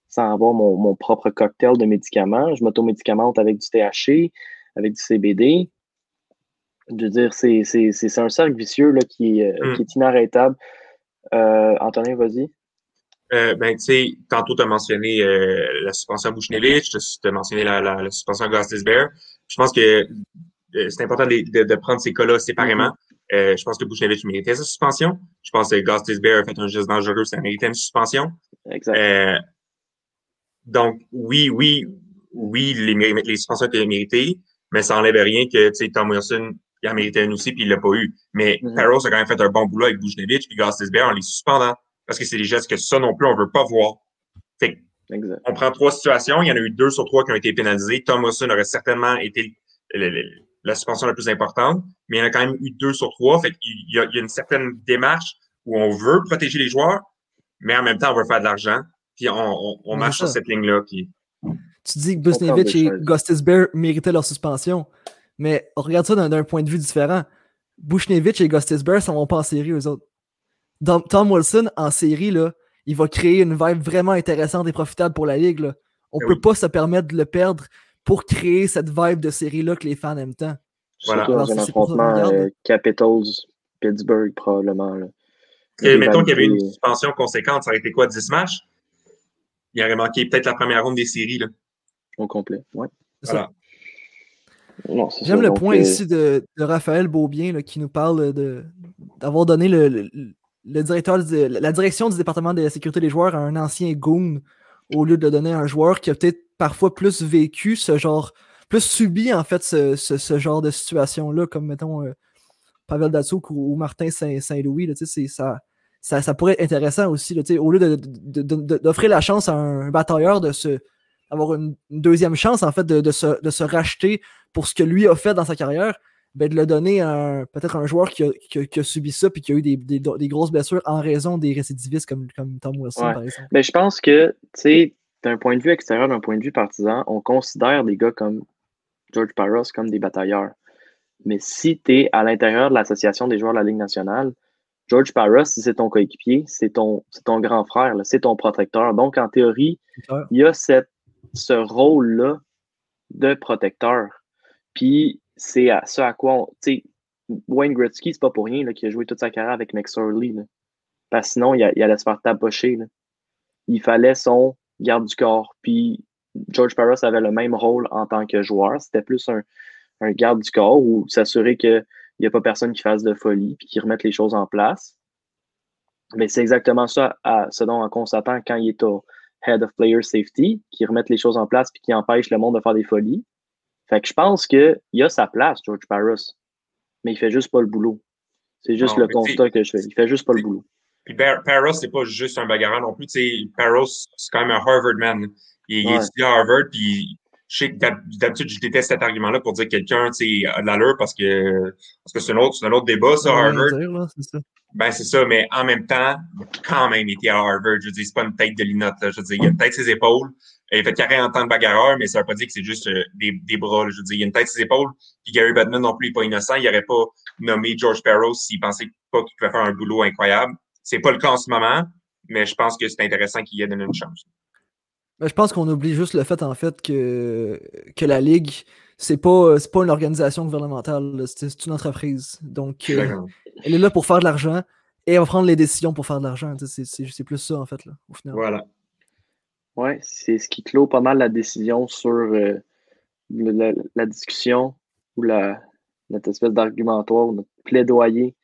sans avoir mon, mon propre cocktail de médicaments. Je m'automédicamente avec du THC, avec du CBD. Je veux dire, c'est c'est- c'est- c'est un cercle vicieux là, qui, est, euh, Mm. qui est inarrêtable. Euh, Antonin, vas-y. Euh, ben, tu sais, tantôt, tu as mentionné euh, la suspension à Bouchnevich, tu as mentionné la, la, la suspension. Je pense que euh, c'est important de, de, de prendre ces cas-là séparément. Euh, je pense que Bouchnevich méritait sa suspension. Je pense que Gostis Bear a fait un geste dangereux, ça méritait une suspension. Exact. Euh, donc, oui, oui, oui, les, les suspensions étaient méritées, mais ça enlève rien que, tu sais, Tom Wilson, il en méritait une aussi, puis il l'a pas eu. Mais. Parros a quand même fait un bon boulot avec Bouchnevich, puis Gostis Bear en les suspendant. Parce que c'est des gestes que ça non plus, on veut pas voir. Fait que Exact. On prend trois situations. Il y en a eu deux sur trois qui ont été pénalisés. Tom Wilson aurait certainement été le- le- la suspension la plus importante, mais il y en a quand même eu deux sur trois. Fait qu'il y a, il y a une certaine démarche où on veut protéger les joueurs, mais en même temps, on veut faire de l'argent. Puis on, on, on Ouais, marche sur cette ligne-là. Puis Tu dis que Busnevich et choses. Gostisbehere méritaient leur suspension, mais on regarde ça d'un point de vue différent. Bushnevich et Gostisbehere s'en vont pas en série, eux autres. Tom, Tom Wilson, en série, là, il va créer une vibe vraiment intéressante et profitable pour la Ligue. là. On Eh peut oui. pas se permettre de le perdre pour créer cette vibe de série-là que les fans aiment tant. Voilà. Surtout dans un affrontement euh, Capitals-Pittsburgh, probablement. Là. Et mettons qu'il y avait une suspension conséquente, ça aurait été quoi, 10 matchs? Il aurait manqué peut-être la première ronde des séries. Là. Au complet. Ouais. C'est Voilà. J'aime le point euh, ici de, de Raphaël Beaubien là, qui nous parle d'avoir donné le, le- le directeur de, la direction du département de la sécurité des joueurs à un ancien goon au lieu de le donner à un joueur qui a peut-être parfois plus vécu ce genre, plus subi en fait ce, ce- ce genre de situation-là, comme mettons euh, Pavel Datsuk ou, ou Martin Saint- Saint-Louis. c'est- ça, ça, ça pourrait être intéressant aussi. là, au lieu d'offrir la chance à un batailleur de se avoir une, une deuxième chance en fait de, de se, de se racheter pour ce que lui a fait dans sa carrière, ben, de le donner à un- peut-être un joueur qui a, qui a- qui a subi ça puis qui a eu des, des- des grosses blessures en raison des récidivistes comme, comme Tom Wilson, Ouais. par exemple. Ben, je pense que, tu sais, d'un point de vue extérieur, d'un point de vue partisan, on considère des gars comme George Parros comme des batailleurs. Mais si tu es à l'intérieur de l'association des joueurs de la Ligue nationale, George Parros, si c'est ton coéquipier, c'est ton, ton grand frère, c'est ton protecteur. Donc, en théorie, il y a cette, ce rôle-là de protecteur. Puis, c'est à ce à quoi on. Tu sais, Wayne Gretzky, c'est pas pour rien qu'il a joué toute sa carrière avec là. Parce que sinon, il, allait se faire tapocher. Il fallait son garde du corps. Puis, George Parros avait le même rôle en tant que joueur. C'était plus un, un garde du corps ou s'assurer qu'il n'y a pas personne qui fasse de folie puis qui remette les choses en place. Mais c'est exactement ça à, ce dont on s'attend quand il est au Head of Player Safety, qui remette les choses en place puis qui empêche le monde de faire des folies. Fait que je pense qu'il a sa place, George Parros, mais il fait juste pas le boulot. C'est juste Non, le constat que je fais. Il fait juste pas le boulot. Puis Par- Parros, c'est pas juste un bagarreur non plus. Tu sais, Parros, c'est quand même un Harvard man. Il, il Ouais. étudie à Harvard, puis je sais que d'hab- d'habitude, je déteste cet argument-là pour dire que quelqu'un a de l'allure parce que parce que c'est un autre, c'est un autre débat, ça, Harvard. dire, là, c'est ça. Ben, c'est ça, mais en même temps, il a quand même été à Harvard. Je veux dire, c'est pas une tête de linotte, là. Je veux dire, il a une tête ses épaules. Il fait carré en tant que bagarreur, mais ça veut pas dire que c'est juste euh, des, des bras, là. Je veux dire, il a une tête ses épaules. Puis Gary Bettman non plus, il est pas innocent. Il aurait pas nommé George Parros s'il pensait pas qu'il pouvait faire un boulot incroyable. C'est pas le cas en ce moment, mais je pense que c'est intéressant qu'il ait donné une chance. Ben, je pense qu'on oublie juste le fait, en fait, que, que la Ligue, c'est pas, c'est pas une organisation gouvernementale, c'est une entreprise. Donc, euh. Elle est là pour faire de l'argent et elle va prendre les décisions pour faire de l'argent. C'est plus ça, en fait, là, au final. Voilà. Oui, c'est ce qui clôt pas mal la décision sur euh, la, discussion ou notre espèce d'argumentoire ou notre plaidoyer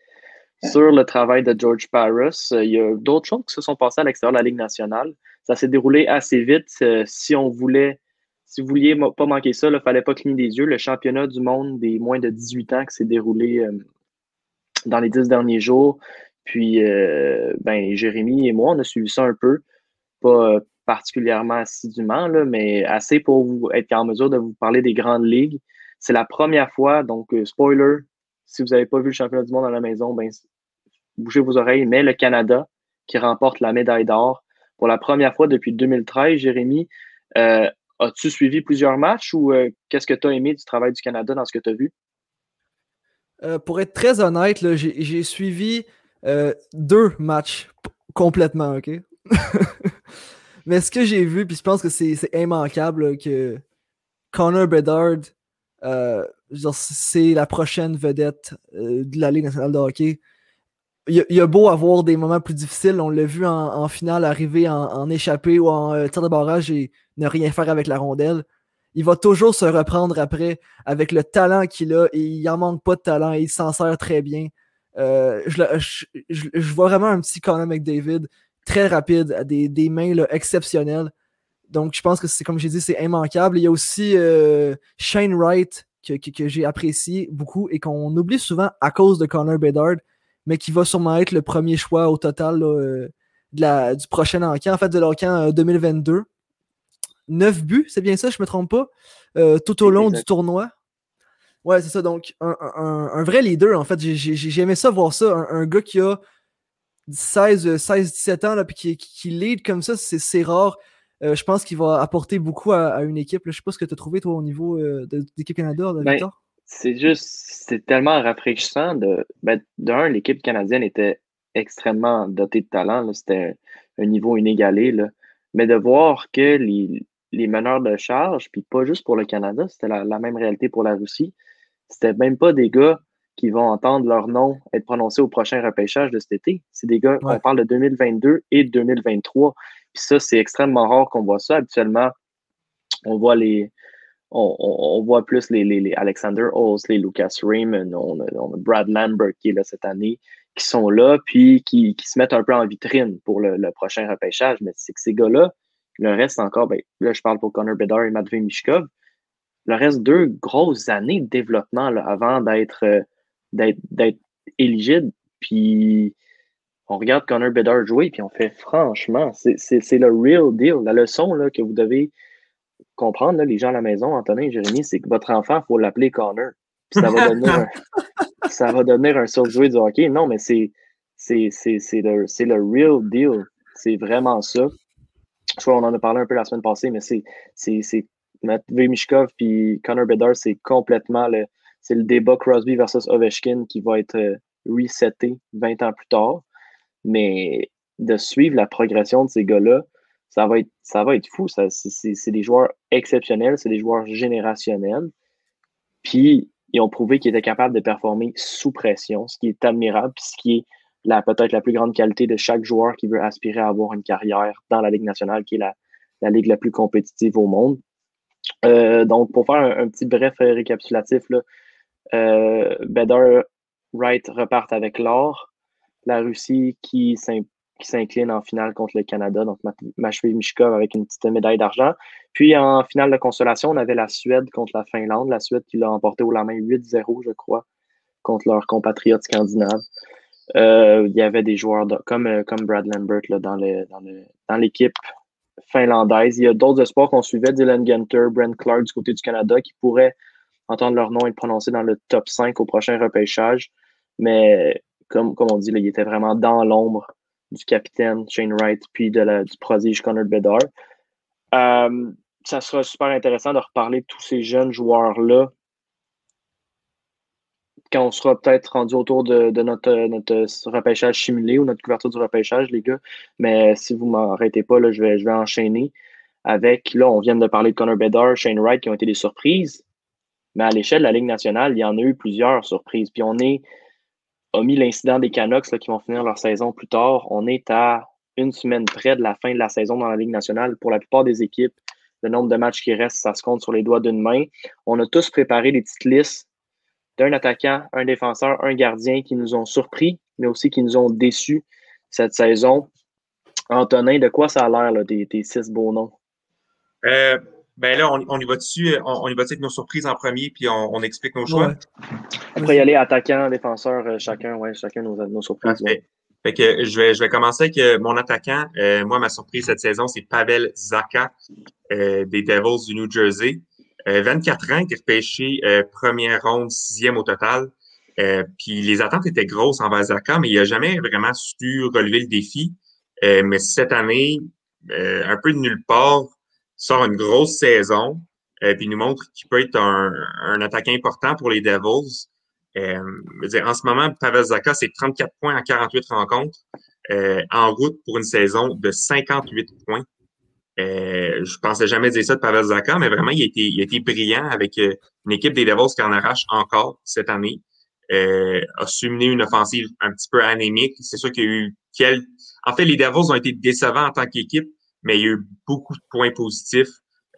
sur le travail de George. Euh, Il y a d'autres choses qui se sont passées à l'extérieur de la Ligue nationale. Ça s'est déroulé assez vite. Euh, si on voulait, si vous vouliez pas manquer ça, il ne fallait pas cligner des yeux. Le championnat du monde des moins de 18 ans qui s'est déroulé euh, dans les dix derniers jours. Puis, euh, ben, Jérémy et moi, on a suivi ça un peu. Pas euh, particulièrement assidûment, là, mais assez pour vous être en mesure de vous parler des grandes ligues. C'est la première fois, donc euh, spoiler, si vous n'avez pas vu le championnat du monde à la maison, ben, bougez vos oreilles, mais le Canada qui remporte la médaille d'or pour la première fois depuis 2013. Jérémy, as-tu suivi plusieurs matchs ou qu'est-ce que tu as aimé du travail du Canada dans ce que tu as vu? Euh, pour être très honnête, j'ai suivi euh, deux matchs complètement, OK? Mais ce que j'ai vu, puis je pense que c'est immanquable que Connor Bedard, euh, c'est la prochaine vedette de la Ligue nationale de hockey. Il il a beau avoir des moments plus difficiles, on l'a vu en, finale arriver en, en échappée ou en tir de barrage et ne rien faire avec la rondelle. Il va toujours se reprendre après avec le talent qu'il a et il en manque pas de talent et il s'en sert très bien. Euh, je, vois vraiment un petit Conor McDavid très rapide, des, des mains exceptionnelles. Donc je pense que c'est comme j'ai dit, c'est immanquable. Il y a aussi euh, Shane Wright que, j'ai apprécié beaucoup et qu'on oublie souvent à cause de Connor Bedard, mais qui va sûrement être le premier choix au total euh, de la, du prochain encan, en fait de l'encan euh, 2022. 9 buts, c'est bien ça, je me trompe pas, euh, tout au long du tournoi. Ouais, c'est ça. Donc, un, vrai leader, en fait. J'ai aimé ça, voir ça. Un, gars qui a 16, 16 17 ans, là, puis qui, qui lead comme ça, c'est rare. Euh, je pense qu'il va apporter beaucoup à, une équipe. Je Je sais pas ce que tu as trouvé, toi, au niveau euh, de l'équipe Canada, ben, C'est juste, c'est tellement rafraîchissant. De, ben, d'un, l'équipe canadienne était extrêmement dotée de talent. C'était un niveau inégalé. Là. Mais de voir que les, les meneurs de charge, puis pas juste pour le Canada, c'était la, même réalité pour la Russie. C'était même pas des gars qui vont entendre leur nom être prononcé au prochain repêchage de cet été. C'est des gars, on parle de 2022 et 2023. Puis ça, c'est extrêmement rare qu'on voit ça. Habituellement, on voit les. On, voit plus les, les, Alexander Holmes, les Lucas Raymond, on a, Brad Lambert qui est là cette année, qui sont là, puis qui, se mettent un peu en vitrine pour le, prochain repêchage. Mais c'est que ces gars-là, le reste encore, ben, là, je parle pour Connor Bedard et Matvey Mishkov, le reste deux grosses années de développement là, avant d'être euh, d'être éligible. Puis on regarde Connor Bedard jouer, puis on fait franchement, c'est le real deal. La leçon là, que vous devez comprendre, là, les gens à la maison, Antonin et Jérémy, c'est que votre enfant, il faut l'appeler Connor. Puis ça va donner un, ça va donner un surjoué du hockey. Non, mais c'est le, le real deal. C'est vraiment ça. Crois qu'on en a parlé un peu la semaine passée, mais c'est Matvey Mishkov puis Connor Bedard, c'est complètement le, c'est le débat Crosby versus Ovechkin qui va être euh, reseté 20 ans plus tard. Mais de suivre la progression de ces gars-là, ça va être, ça va être fou. c'est, des joueurs exceptionnels, c'est des joueurs générationnels. Puis, ils ont prouvé qu'ils étaient capables de performer sous pression, ce qui est admirable, ce qui est la, peut-être la plus grande qualité de chaque joueur qui veut aspirer à avoir une carrière dans la Ligue nationale, qui est la, ligue la plus compétitive au monde. Euh, donc, pour faire un, petit bref récapitulatif, là, euh, Wright repartent avec l'or. La Russie qui s'incline en finale contre le Canada, donc Mashvi Mishkov avec une petite médaille d'argent. Puis en finale de consolation, on avait la Suède contre la Finlande. La Suède qui l'a emporté au la main 8-0, je crois, contre leurs compatriotes scandinaves. Euh, il y avait des joueurs comme, euh, comme Brad Lambert dans, l'équipe finlandaise. Il y a d'autres espoirs qu'on suivait, Dylan Gunter, Brent Clark du côté du Canada, qui pourraient entendre leur nom être prononcé dans le top 5 au prochain repêchage. Mais comme, on dit, il était vraiment dans l'ombre du capitaine Shane Wright puis du prodige Connor Bedard. Euh, ça sera super intéressant de reparler de tous ces jeunes joueurs-là quand on sera peut-être rendu autour de, notre, notre repêchage simulé ou notre couverture du repêchage, les gars. Mais si vous ne m'arrêtez pas, là, je, vais, je vais enchaîner avec, là, on vient de parler de Connor Bedard, Shane Wright qui ont été des surprises. Mais à l'échelle de la Ligue nationale, il y en a eu plusieurs surprises. Puis on est, mis l'incident des Canucks là, qui vont finir leur saison plus tard. On est à une semaine près de la fin de la saison dans la Ligue nationale. Pour la plupart des équipes, le nombre de matchs qui restent, ça se compte sur les doigts d'une main. On a tous préparé des petites listes d'un attaquant, un défenseur, un gardien qui nous ont surpris, mais aussi qui nous ont déçus cette saison. Antonin, de quoi ça a l'air, tes, tes, six beaux noms? Euh, ben là, on, y va dessus, on, y va avec nos surprises en premier, puis on, explique nos choix? Après y aller attaquant, défenseur, euh, chacun, ouais, chacun nos, nos surprises. Fait que je vais, je vais commencer avec euh, mon attaquant. moi, ma surprise cette saison, c'est Pavel Zaka des Devils du New Jersey. 24 euh, ans, qui est repêché euh, première ronde, sixième au total. Euh, puis les attentes étaient grosses envers Zaka, mais il n'a jamais vraiment su relever le défi. mais cette année, un peu de nulle part, sort une grosse saison, puis il nous montre qu'il peut être un, un, attaquant important pour les Devils. en ce moment, Pavel c'est 34 points en 48 rencontres, en route pour une saison de 58 points. Euh, je pensais jamais dire ça de Pavel Zaka, mais vraiment, il a été, il a été brillant avec euh, une équipe des Devils qui en arrache encore cette année. Euh, a su mener une offensive un petit peu anémique. C'est sûr qu'il y a eu quelques... En fait, les Devils ont été décevants en tant qu'équipe, mais il y a eu beaucoup de points positifs,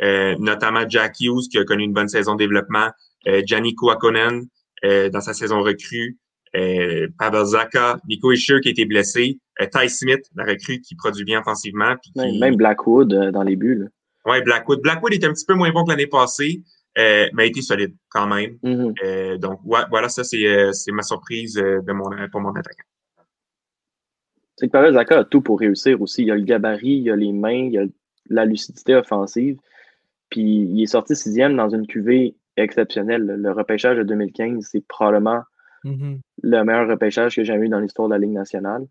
euh, notamment Jack Hughes qui a connu une bonne saison de développement, euh, Gianni Kouakonen dans sa saison recrue, euh, Pavel Zaka, Nico Isher qui a été blessé, euh, Ty Smith, la recrue qui produit bien offensivement. Même Blackwood euh, dans les buts. Oui, Blackwood. Blackwood est un petit peu moins bon que l'année passée, mais a été solide quand même. Mm-hmm. donc, voilà, ça, c'est ma surprise de mon, pour mon attaquant. C'est que Pavel Zaka a tout pour réussir aussi. Il y a le gabarit, il y a les mains, il y a la lucidité offensive. Puis il est sorti sixième dans une cuvée exceptionnelle. Le repêchage de 2015, c'est probablement Mhm. le meilleur repêchage que j'ai eu dans l'histoire de la Ligue nationale.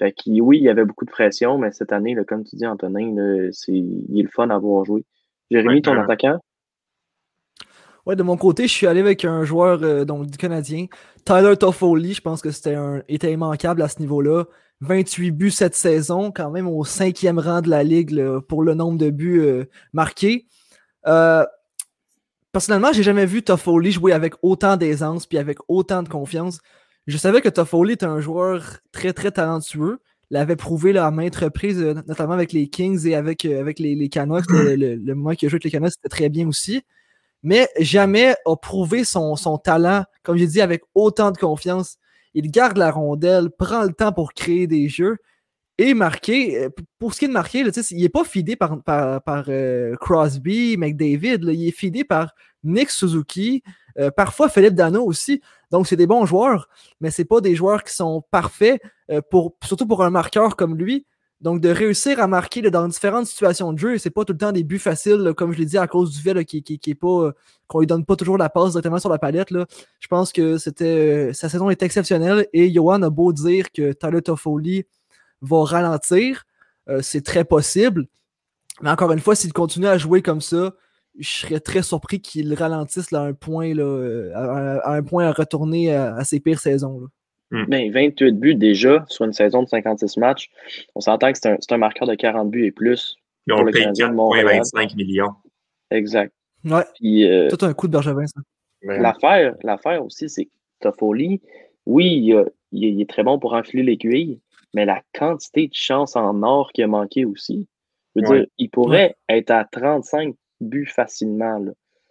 Fait que oui, il y avait beaucoup de pression, mais cette année, là, comme tu dis, Antonin, là, c'est, il est le fun à voir jouer. Jérémy, Ouais, ton attaquant? Ouais, de mon côté, je suis allé avec un joueur euh, donc, du Canadien, Tyler Toffoli. Je pense que c'était un était immanquable à ce niveau-là. 28 buts cette saison, quand même au cinquième rang de la Ligue là, pour le nombre de buts euh, marqués. Euh, personnellement, j'ai jamais vu Toffoli jouer avec autant d'aisance puis avec autant de confiance. Je savais que Toffoli était un joueur très, très talentueux. L'avait prouvé à maintes reprises, euh, notamment avec les Kings et avec, euh, avec les, les Canucks. Le, le- le moment qu'il a joué avec les Canucks, c'était très bien aussi. Mais jamais a prouvé son, son talent, comme j'ai dit, avec autant de confiance. Il garde la rondelle, prend le temps pour créer des jeux et marquer. euh, Pour ce qui est de marquer, il n'est pas fidé par, par, par, Crosby, McDavid. il est fidé par Nick Suzuki, euh, parfois Philippe Dano aussi. Donc, c'est des bons joueurs, mais c'est pas des joueurs qui sont parfaits, euh, pour, surtout pour un marqueur comme lui. Donc, de réussir à marquer dans différentes situations de jeu, c'est pas tout le temps des buts faciles, comme je l'ai dit, à cause du fait là, qui, qui, euh, qu'on lui donne pas toujours la passe directement sur la palette. Je pense que c'était euh, sa saison est exceptionnelle et Johan a beau dire que Tyler Toffoli va ralentir, c'est très possible. Mais encore une fois, s'il continue à jouer comme ça, je serais très surpris qu'il ralentisse là, à un point là, à, à un point à retourner à, à ses pires saisons. là. Ben, 28 buts déjà sur une saison de 56 matchs. On s'entend que c'est un, c'est un marqueur de 40 buts et plus. Ils ont Pour le le payé Canadien de Montréal. 4,25 millions. Exact. Ouais, Puis, euh, tout un coup de Bergevin, ça. L'affaire, l'affaire aussi, c'est que Toffoli, oui, il, a- il est- il est très bon pour enfiler l'aiguille, mais la quantité de chance en or qu'il a manqué aussi. Je veux Ouais. dire, il pourrait être à 35 buts facilement,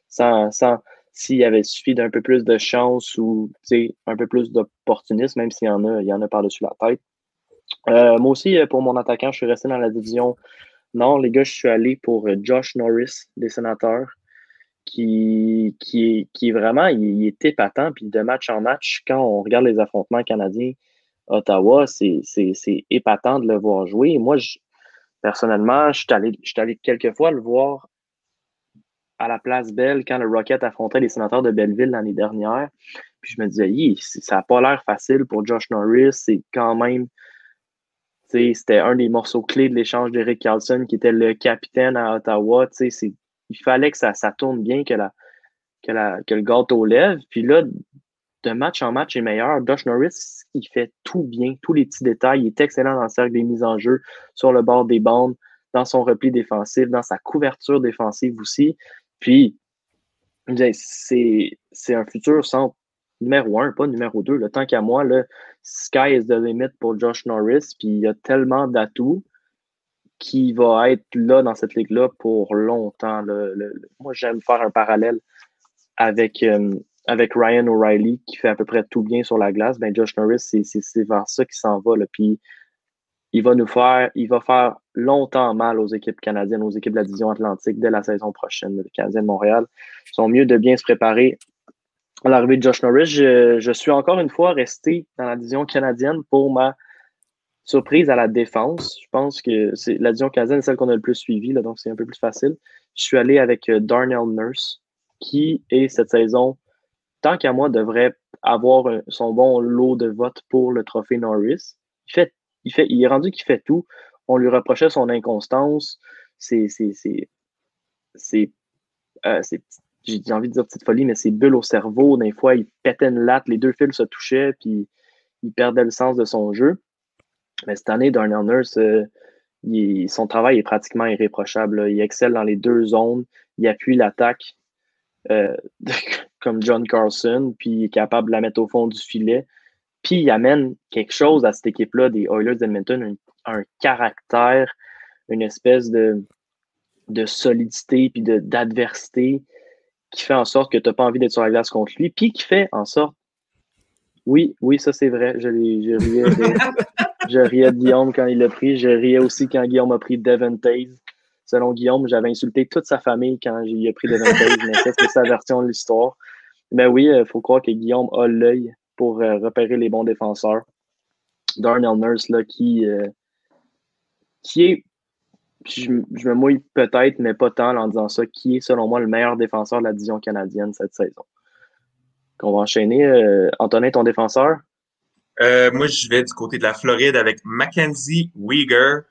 sans, sans, s'il avait suffi d'un peu plus de chance ou un peu plus d'opportunisme, même s'il y en a, il y en a par-dessus la tête. Euh, moi aussi, euh, pour mon attaquant, je suis resté dans la division Nord. Les gars, je suis allé pour euh, Josh Norris des Sénateurs qui, qui, qui vraiment, il, est épatant. Puis de match en match, quand on regarde les affrontements canadiens, Ottawa, c'est épatant de le voir jouer. Moi, personnellement, je suis allé, je suis allé quelques fois le voir à la place Belle quand le Rocket affrontait les sénateurs de Belleville l'année dernière. Puis je me disais, ça n'a pas l'air facile pour Josh Norris. C'est quand même, c'était un des morceaux clés de l'échange d'Eric Carlson qui était le capitaine à Ottawa. Il fallait que ça, ça tourne bien, que, la, que, la, que le gâteau lève. Puis là, de match en match est meilleur. Josh Norris, il fait tout bien, tous les petits détails. Il est excellent dans le cercle des mises en jeu, sur le bord des bandes, dans son repli défensif, dans sa couverture défensive aussi. Puis, c'est un futur centre numéro un, pas numéro deux. Le tant qu'à moi, là, sky is the limit pour Josh Norris. Puis il y a tellement d'atouts qui va être là dans cette ligue-là pour longtemps. Le- le- moi, j'aime faire un parallèle avec, euh, avec Ryan O'Reilly qui fait à peu près tout bien sur la glace. Ben, Josh Norris, c'est vers ça qu'il s'en va. Puis il va nous faire, il va faire longtemps mal aux équipes canadiennes, aux équipes de la division Atlantique dès la saison prochaine. Le Canadien de Montréal Ils sont mieux de bien se préparer à l'arrivée de Josh Norris. Je, suis encore une fois resté dans la division canadienne pour ma surprise à la défense. Je pense que c'est la division canadienne est celle qu'on a le plus suivie, donc c'est un peu plus facile. Je suis allé avec euh, Darnell Nurse, qui est cette saison, tant qu'à moi, devrait avoir son bon lot de votes pour le trophée Norris. Il fait, il fait, il est rendu qu'il fait tout. On lui reprochait son inconstance, c'est, euh, j'ai envie de dire petite folie, mais c'est bulle au cerveau. Des fois, il pétait une latte, les deux fils se touchaient, puis il perdait le sens de son jeu. Mais cette année, Darnell Nurse, euh, son travail est pratiquement irréprochable. Il excelle dans les deux zones, il appuie l'attaque euh, comme John Carlson, puis il est capable de la mettre au fond du filet. Puis il amène quelque chose à cette équipe-là des Oilers d'Edmonton, un, un caractère, une espèce de, de solidité puis d'adversité qui fait en sorte que tu n'as pas envie d'être sur la glace contre lui, puis qui fait en sorte. Oui, oui, ça c'est vrai. Je, riais de, je riais de Guillaume quand il l'a pris. Je riais aussi quand Guillaume a pris Devon Taze. Selon Guillaume, j'avais insulté toute sa famille quand il a pris Devon Taze, mais ça, c'est sa version de l'histoire. Mais oui, il faut croire que Guillaume a l'œil pour euh, repérer les bons défenseurs. Darnell Nurse, là, qui, euh, qui est je, me mouille peut-être, mais pas tant en disant ça, qui est selon moi le meilleur défenseur de la division canadienne cette saison. On va enchaîner. Euh, Antonin, ton défenseur? Euh, moi, je vais du côté de la Floride avec Mackenzie Weegar,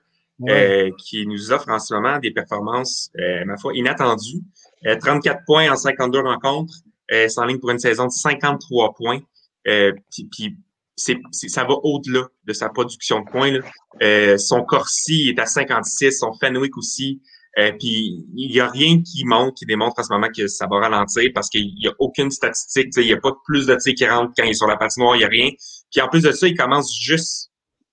euh, qui nous offre en ce moment des performances, ma foi, inattendues. 34 points en 52 rencontres, en ligne pour une saison de 53 points. puis ça va au-delà de sa production de points. Euh, son Corsi est à 56, son Fenwick aussi. Euh, puis il n'y a rien qui montre, qui démontre à ce moment que ça va ralentir parce qu'il n'y a aucune statistique. Il n'y a pas plus de tirs qui rentrent quand il est sur la patinoire, il n'y a rien. Puis en plus de ça, il commence juste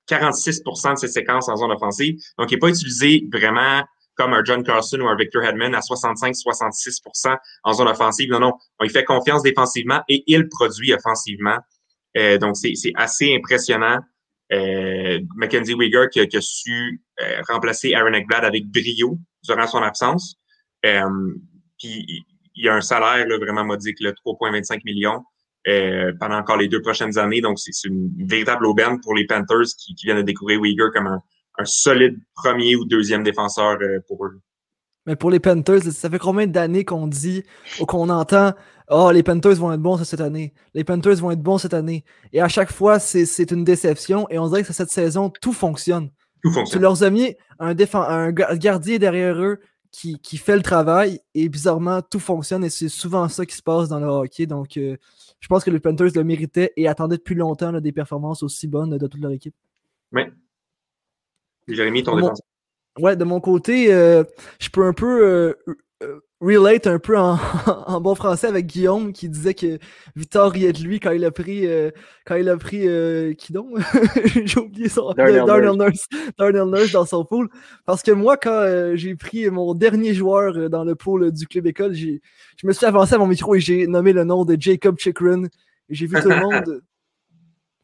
46% de ses séquences en zone offensive. Donc, il n'est pas utilisé vraiment comme un John Carson ou un Victor Hedman à 65-66% en zone offensive. Non, non. il fait confiance défensivement et il produit offensivement. Euh, donc, c'est assez impressionnant. Euh, Mackenzie Weger qui, a su euh, remplacer Aaron Eckblad avec brio durant son absence. Euh, puis il y a un salaire là, vraiment modique, 3,25 millions pendant encore les deux prochaines années. Donc, c'est une véritable aubaine pour les Panthers qui, qui viennent de découvrir Weger comme un, un, solide premier ou deuxième défenseur pour eux. Mais pour les Panthers, ça fait combien d'années qu'on dit ou qu'on entend Oh, les Panthers vont être bons cette année. Les Panthers vont être bons cette année. Et à chaque fois, c'est une déception. Et on dirait que cette saison, tout fonctionne. Tout fonctionne. Tu leur as mis un, un gardien derrière eux qui, qui, fait le travail. Et bizarrement, tout fonctionne. Et c'est souvent ça qui se passe dans le hockey. Donc, euh, je pense que les Panthers le méritaient et attendaient depuis longtemps des performances aussi bonnes de toute leur équipe. Oui. Jérémy, ton défenseur. Ouais, de mon côté, euh, je peux un peu euh, euh, relate un peu en, bon français avec Guillaume qui disait que Victor riait de lui quand il a pris quand il a pris qui donc? J'ai oublié son Darnell Nurse. Darnell Nurse dans son pool. Parce que moi quand j'ai pris mon dernier joueur dans le pool du club école je me suis avancé à mon micro et j'ai nommé le nom de Jacob Chikrin. Et j'ai vu tout le monde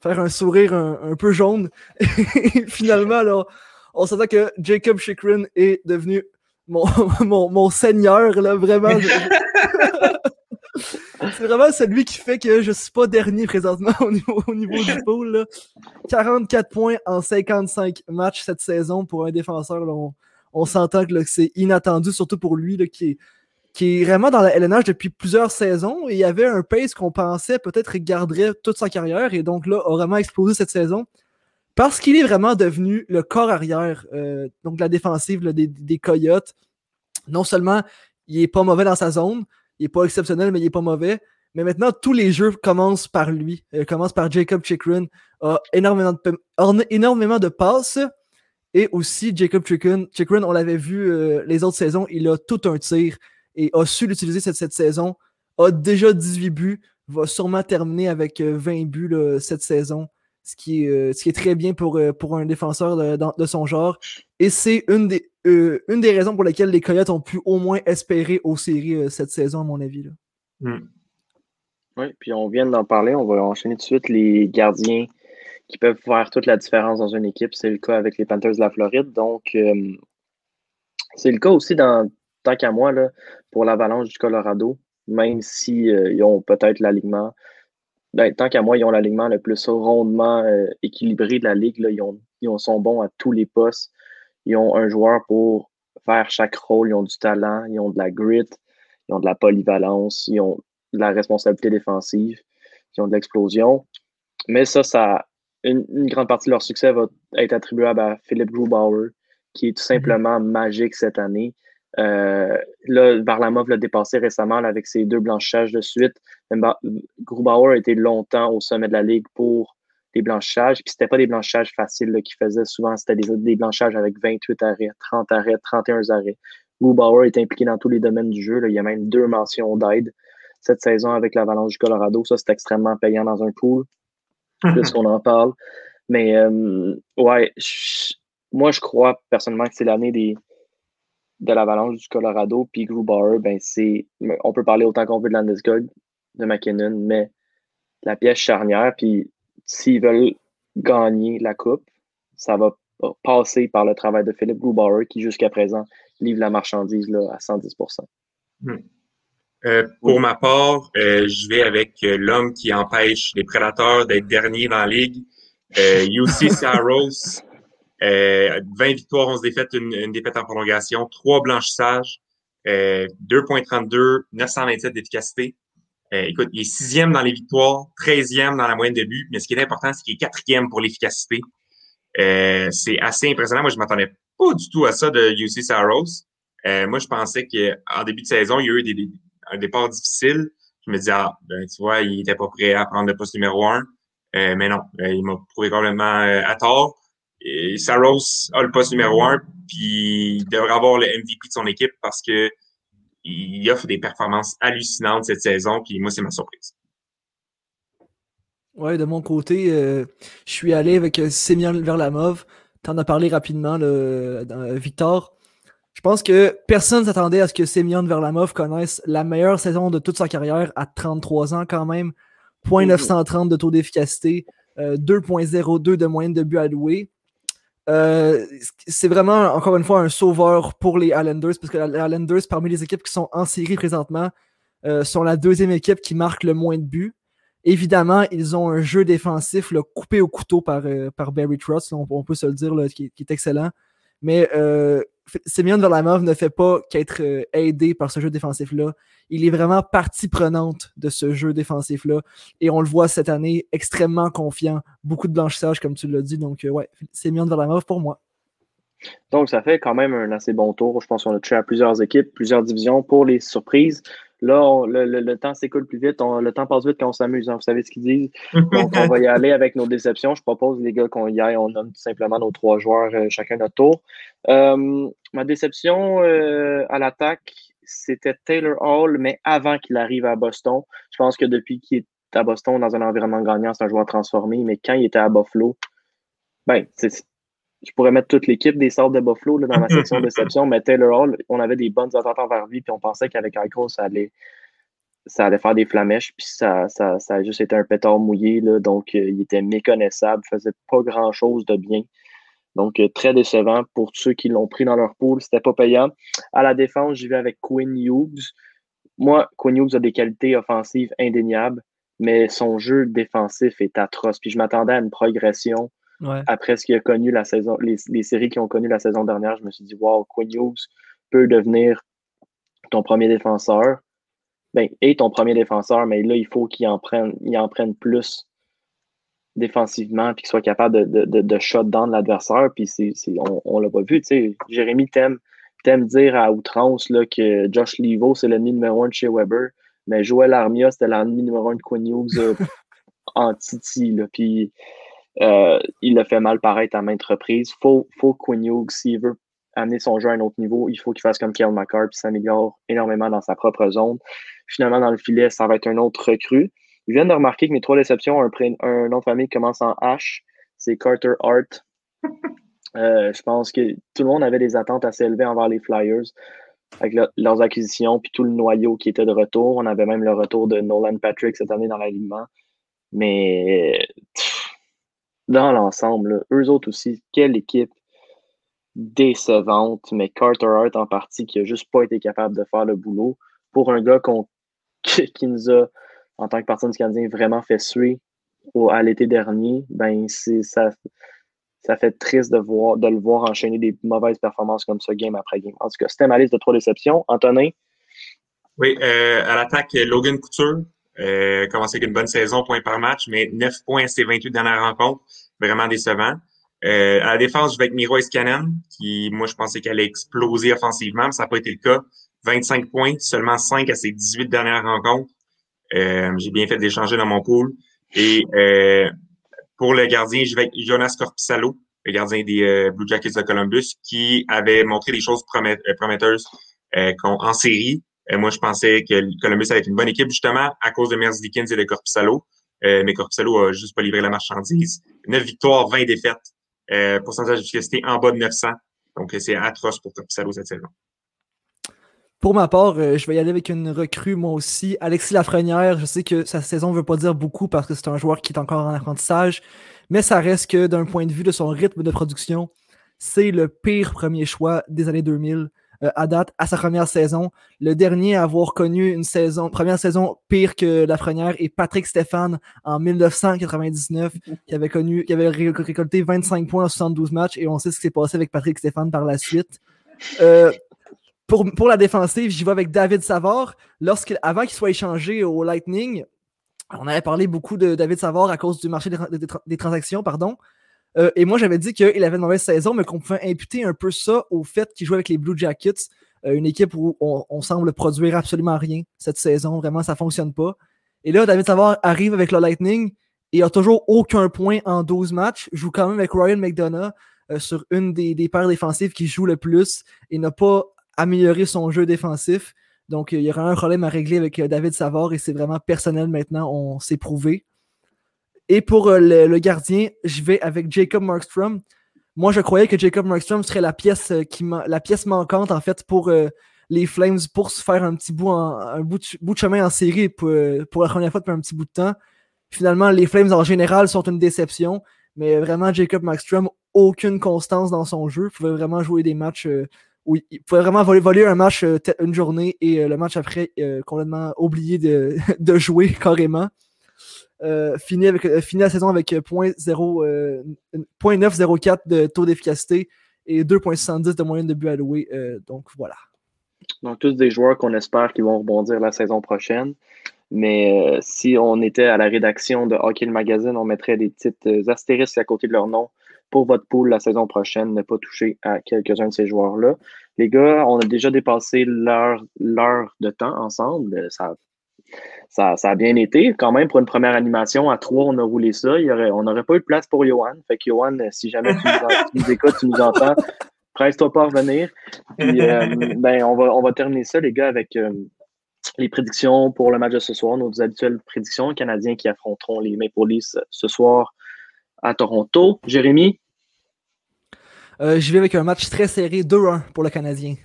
faire un sourire un, un peu jaune. Et finalement alors on s'entend que Jacob Chikrin est devenu mon, mon, seigneur, là, vraiment. c'est vraiment celui qui fait que je suis pas dernier présentement au niveau, au niveau du pool. 44 points en 55 matchs cette saison pour un défenseur. on, s'entend que c'est inattendu, surtout pour lui là, qui, est, qui est vraiment dans la LNH depuis plusieurs saisons. Et il y avait un pace qu'on pensait peut-être garderait toute sa carrière et donc là a vraiment explosé cette saison parce qu'il est vraiment devenu le corps arrière, euh, donc la défensive des, Coyotes. Non seulement il est pas mauvais dans sa zone, il est pas exceptionnel, mais il est pas mauvais. Mais maintenant, tous les jeux commencent par lui. Euh, commencent par Jacob Chikrin. A énormément de, énormément de passes. Et aussi, Jacob Chikrin, on l'avait vu euh, les autres saisons, il a tout un tir et a su l'utiliser cette, cette saison. A déjà 18 buts. Va sûrement terminer avec 20 buts cette saison ce qui est, euh, ce qui est très bien pour, euh, pour un défenseur de, son genre. Et c'est une des, euh, une des raisons pour lesquelles les Coyotes ont pu au moins espérer aux séries cette saison, à mon avis. Là. Hmm. Oui, puis on vient d'en parler, on va enchaîner tout de suite les gardiens qui peuvent faire toute la différence dans une équipe. C'est le cas avec les Panthers de la Floride. Donc, c'est le cas aussi dans, tant qu'à moi, là, pour l'Avalanche du Colorado, même s'ils si, ont peut-être l'alignement ben, tant qu'à moi, ils ont l'alignement le plus rondement euh, équilibré de la ligue. Là. Ils, ont, ils sont bons à tous les postes. Ils ont un joueur pour faire chaque rôle. Ils ont du talent, ils ont de la grit, ils ont de la polyvalence, ils ont de la responsabilité défensive, ils ont de l'explosion. Mais ça, ça une, grande partie de leur succès va être attribuable à Philippe Grubauer, qui est tout mm-hmm. simplement magique cette année. Euh, là, Varlamov l'a dépassé récemment avec ses deux blanchages de suite. Grubauer a été longtemps au sommet de la ligue pour les blanchages. Puis c'était pas des blanchages faciles qu'il faisait. Souvent, c'était des, des, blanchages avec 28 arrêts, 30 arrêts, 31 arrêts. Grubauer est impliqué dans tous les domaines du jeu. Là. Il y a même deux mentions d'aide cette saison avec l'Avalanche du Colorado. Ça, c'est extrêmement payant dans un pool, puisqu'on en parle. Mais euh, ouais, moi, je crois personnellement que c'est l'année des, de l'Avalanche du Colorado, puis Grubauer, ben c'est. On peut parler autant qu'on veut de Landeskog, de McKinnon, mais la pièce charnière, puis s'ils veulent gagner la Coupe, ça va passer par le travail de Philippe Grubauer, qui jusqu'à présent livre la marchandise là, à 110% hmm. euh, Pour ma part, euh, je vais avec euh, l'homme qui empêche les prédateurs d'être derniers dans la ligue, UC Saros. 20 victoires, 11 défaites, une, une défaite en prolongation, 3 blanchissages, 2.32, 927 d'efficacité. écoute, il est sixième dans les victoires, 13e dans la moyenne de buts, mais ce qui est important, c'est qu'il est quatrième pour l'efficacité. c'est assez impressionnant. Moi, je m'attendais pas du tout à ça de UC Saros. moi, je pensais qu'en début de saison, il y a eu des, un départ difficile. Je me disais, ah, ben, tu vois, il était pas prêt à prendre le poste numéro un. Euh, mais non, euh, il m'a prouvé complètement euh, à tort. Et Saros a le poste numéro un, puis il devrait avoir le MVP de son équipe parce que il offre des performances hallucinantes cette saison, puis moi, c'est ma surprise. Ouais, de mon côté, je suis allé avec Sémian Verlamov. Tu en as parlé rapidement, le, Victor. Je pense que personne s'attendait à ce que Semyon Verlamov connaisse la meilleure saison de toute sa carrière à 33 ans quand même. 930 de taux d'efficacité, 2.02 euh, de moyenne de but alloué. Euh, c'est vraiment, encore une fois, un sauveur pour les Islanders, parce que les Islanders, parmi les équipes qui sont en série présentement, euh, sont la deuxième équipe qui marque le moins de buts. Évidemment, ils ont un jeu défensif coupé au couteau par, par Barry Truss, on, peut se le dire, qui, est excellent. Mais Semyon Verlamov ne fait pas qu'être euh, aidé par ce jeu défensif-là. Il est vraiment partie prenante de ce jeu défensif-là. Et on le voit cette année, extrêmement confiant. Beaucoup de blanchissage, comme tu l'as dit. Donc, euh, ouais, Semyon Verlamov pour moi. Donc, ça fait quand même un assez bon tour. Je pense qu'on a touché à plusieurs équipes, plusieurs divisions pour les surprises. Là, le, temps s'écoule plus vite. le temps passe vite quand on s'amuse. Hein. vous savez ce qu'ils disent? Donc, on va y aller avec nos déceptions. Je propose, les gars, qu'on y aille. On nomme tout simplement nos trois joueurs, euh, chacun notre tour. Euh, ma déception euh, à l'attaque, c'était Taylor Hall, mais avant qu'il arrive à Boston. Je pense que depuis qu'il est à Boston dans un environnement gagnant, c'est un joueur transformé. Mais quand il était à Buffalo, ben, je pourrais mettre toute l'équipe des sortes de Buffalo dans ma section de déception, mais Taylor Hall, on avait des bonnes attentes envers lui, puis on pensait qu'avec Eichel, ça allait, ça allait faire des flamèches, puis ça, ça, ça a juste été un pétard mouillé, là, donc euh, il était méconnaissable, faisait pas grand-chose de bien. Donc, euh, très décevant pour ceux qui l'ont pris dans leur pool. C'était pas payant. À la défense, j'y vais avec Quinn Hughes. Moi, Quinn Hughes a des qualités offensives indéniables, mais son jeu défensif est atroce. Puis je m'attendais à une progression après ce qu'il a connu la saison, les, séries qui ont connu la saison dernière, je me suis dit, wow, Quinn Hughes peut devenir ton premier défenseur. Ben, et ton premier défenseur, mais là, il faut qu'il en prenne, il en prenne plus défensivement, puis qu'il soit capable de, de, de, shut down l'adversaire. Puis on, ne l'a pas vu. Jérémy t'aime, dire à outrance là, que Josh Levo, c'est l'ennemi numéro un de chez Weber, mais Joel Armia, c'était l'ennemi numéro un de Quinn Hughes euh, en Titi. Puis euh, il le fait mal paraître à maintes reprises. Faut, faut Quinn Hughes, s'il veut amener son jeu à un autre niveau, il faut qu'il fasse comme Kyle McCarr puis s'améliore énormément dans sa propre zone. Finalement, dans le filet, ça va être un autre recrue. Je viens de remarquer que mes trois déceptions ont un, un nom de famille qui commence en H. C'est Carter Hart. Euh, je pense que tout le monde avait des attentes assez élevées envers les Flyers avec leurs acquisitions, puis tout le noyau qui était de retour. On avait même le retour de Nolan Patrick cette année dans l'alignement. Mais dans l'ensemble, eux autres aussi, quelle équipe décevante, mais Carter Hart en partie qui a juste pas été capable de faire le boulot pour un gars qui, nous a, en tant que partie du Canadien, vraiment fait suer à l'été dernier, ben ça, ça fait triste de, voir, de le voir enchaîner des mauvaises performances comme ça, game après game. En tout cas, c'était ma liste de trois déceptions. Antonin? Oui, euh, à l'attaque, Logan Couture, euh, commencé avec une bonne saison, point par match, mais 9 points à ses 28 dernières rencontres. Vraiment décevant. Euh, à la défense, je vais avec Miro Escanen, qui, moi, je pensais qu'elle allait exploser offensivement, mais ça n'a pas été le cas. 25 points, seulement 5 à ses 18 dernières rencontres. Euh, j'ai bien fait d'échanger dans mon pool. Et euh, pour le gardien, je vais avec Jonas Corpissalo, le gardien des euh, Blue Jackets de Columbus, qui avait montré des choses prometteuses en série. Moi, je pensais que Columbus allait être une bonne équipe, justement, à cause de Dickens et de Corpissalo. mais Corpissalo a juste pas livré la marchandise. 9 victoires, 20 défaites. Euh, pourcentage d'efficacité en bas de 900. Donc, c'est atroce pour Corpissalo cette saison. Pour ma part, euh, je vais y aller avec une recrue, moi aussi. Alexis Lafrenière, je sais que sa saison ne veut pas dire beaucoup parce que c'est un joueur qui est encore en apprentissage, mais ça reste que d'un point de vue de son rythme de production, c'est le pire premier choix des années 2000. À date à sa première saison. Le dernier à avoir connu une saison, première saison pire que la première est Patrick Stéphane en 1999, qui avait connu, récolté 25 points en 72 matchs, et on sait ce qui s'est passé avec Patrick Stéphane par la suite. pour, pour, la défensive, j'y vais avec David Savard. Avant qu'il soit échangé au Lightning, on avait parlé beaucoup de David Savard à cause du marché des, transactions, pardon. Euh, et moi, j'avais dit qu'il avait une mauvaise saison, mais qu'on pouvait imputer un peu ça au fait qu'il jouait avec les Blue Jackets, euh, une équipe où on, semble produire absolument rien cette saison. Vraiment, ça ne fonctionne pas. Et là, David Savard arrive avec le Lightning et a toujours aucun point en 12 matchs. Joue quand même avec Ryan McDonough euh, sur une des, des paires défensives qui joue le plus et n'a pas amélioré son jeu défensif. Donc, il y aura un problème à régler avec David Savard et c'est vraiment personnel maintenant, on s'est prouvé. Et pour euh, le, gardien, je vais avec Jacob Markstrom. Moi, je croyais que Jacob Markstrom serait la pièce, euh, qui la pièce manquante, en fait, pour les Flames, pour se faire un petit bout, un bout, de, chemin en série pour, la première fois depuis un petit bout de temps. Finalement, les Flames, en général, sont une déception. Mais vraiment, Jacob Markstrom, aucune constance dans son jeu. Il pouvait vraiment jouer des matchs oui, il pouvait vraiment voler, un match euh, une journée et euh, le match après euh, complètement oublié de, jouer carrément. Fini, avec, fini la saison avec 0.904 de taux d'efficacité et 2.70 de moyenne de but alloué. donc voilà. Donc tous des joueurs qu'on espère qu'ils vont rebondir la saison prochaine. Mais si on était à la rédaction de Hockey le Magazine, on mettrait des petites astérisques à côté de leur nom pour votre pool la saison prochaine, ne pas toucher à quelques-uns de ces joueurs-là. Les gars, on a déjà dépassé l'heure de temps ensemble. Ça, ça, ça, a bien été. Quand même, pour une première animation, à trois, on a roulé ça. Il y aurait, on n'aurait pas eu de place pour Johan. Fait que Johan, si jamais tu nous, écoutes, tu nous entends, presse-toi pas à revenir. Puis, euh, ben, on, va, on va terminer ça, les gars, avec euh, les prédictions pour le match de ce soir, nos habituelles prédictions. Canadiens qui affronteront les Maple Leafs ce soir à Toronto. Jérémy? Euh, je vais avec un match très serré, 2-1 pour le Canadien.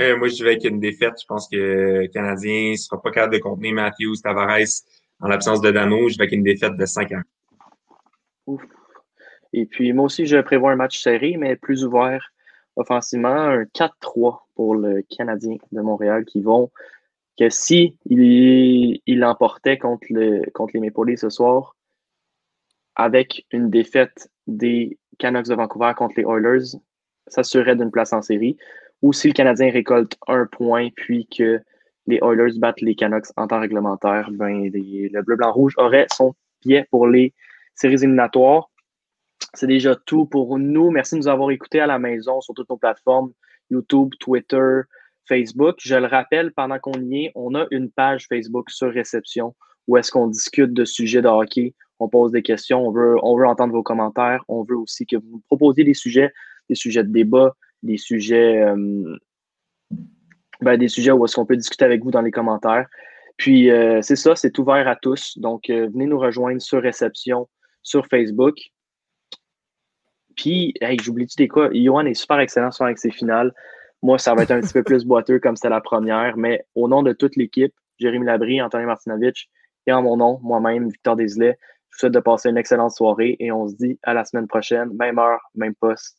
Euh, moi, je vais avec une défaite. Je pense que le Canadien ne sera pas capable de contenir Matthews, Tavares en l'absence de Dano. Je vais avec une défaite de 5 1 Ouf. Et puis, moi aussi, je prévois un match serré, mais plus ouvert offensivement. Un 4-3 pour le Canadien de Montréal qui vont, que si il, l'emportait contre, le, contre les Maple Leafs ce soir, avec une défaite des Canucks de Vancouver contre les Oilers, s'assurerait d'une place en série. Ou si le Canadien récolte un point, puis que les Oilers battent les Canucks en temps réglementaire, ben, le bleu-blanc-rouge aurait son pied pour les séries éliminatoires. C'est déjà tout pour nous. Merci de nous avoir écoutés à la maison sur toutes nos plateformes, YouTube, Twitter, Facebook. Je le rappelle, pendant qu'on y est, on a une page Facebook sur réception où est-ce qu'on discute de sujets de hockey on pose des questions, on veut, on veut entendre vos commentaires, on veut aussi que vous nous proposiez des sujets, des sujets de débat, des sujets, euh, ben, des sujets où est-ce qu'on peut discuter avec vous dans les commentaires. Puis euh, c'est ça, c'est ouvert à tous. Donc euh, venez nous rejoindre sur réception sur Facebook. Puis, hey, j'oublie-tu des quoi? Johan est super excellent sur avec ses finales. Moi, ça va être un petit peu plus boiteux comme c'était la première, mais au nom de toute l'équipe, Jérémy Labry, Anthony Martinovitch, et en mon nom, moi-même, Victor Deslay, je vous souhaite de passer une excellente soirée et on se dit à la semaine prochaine, même heure, même poste.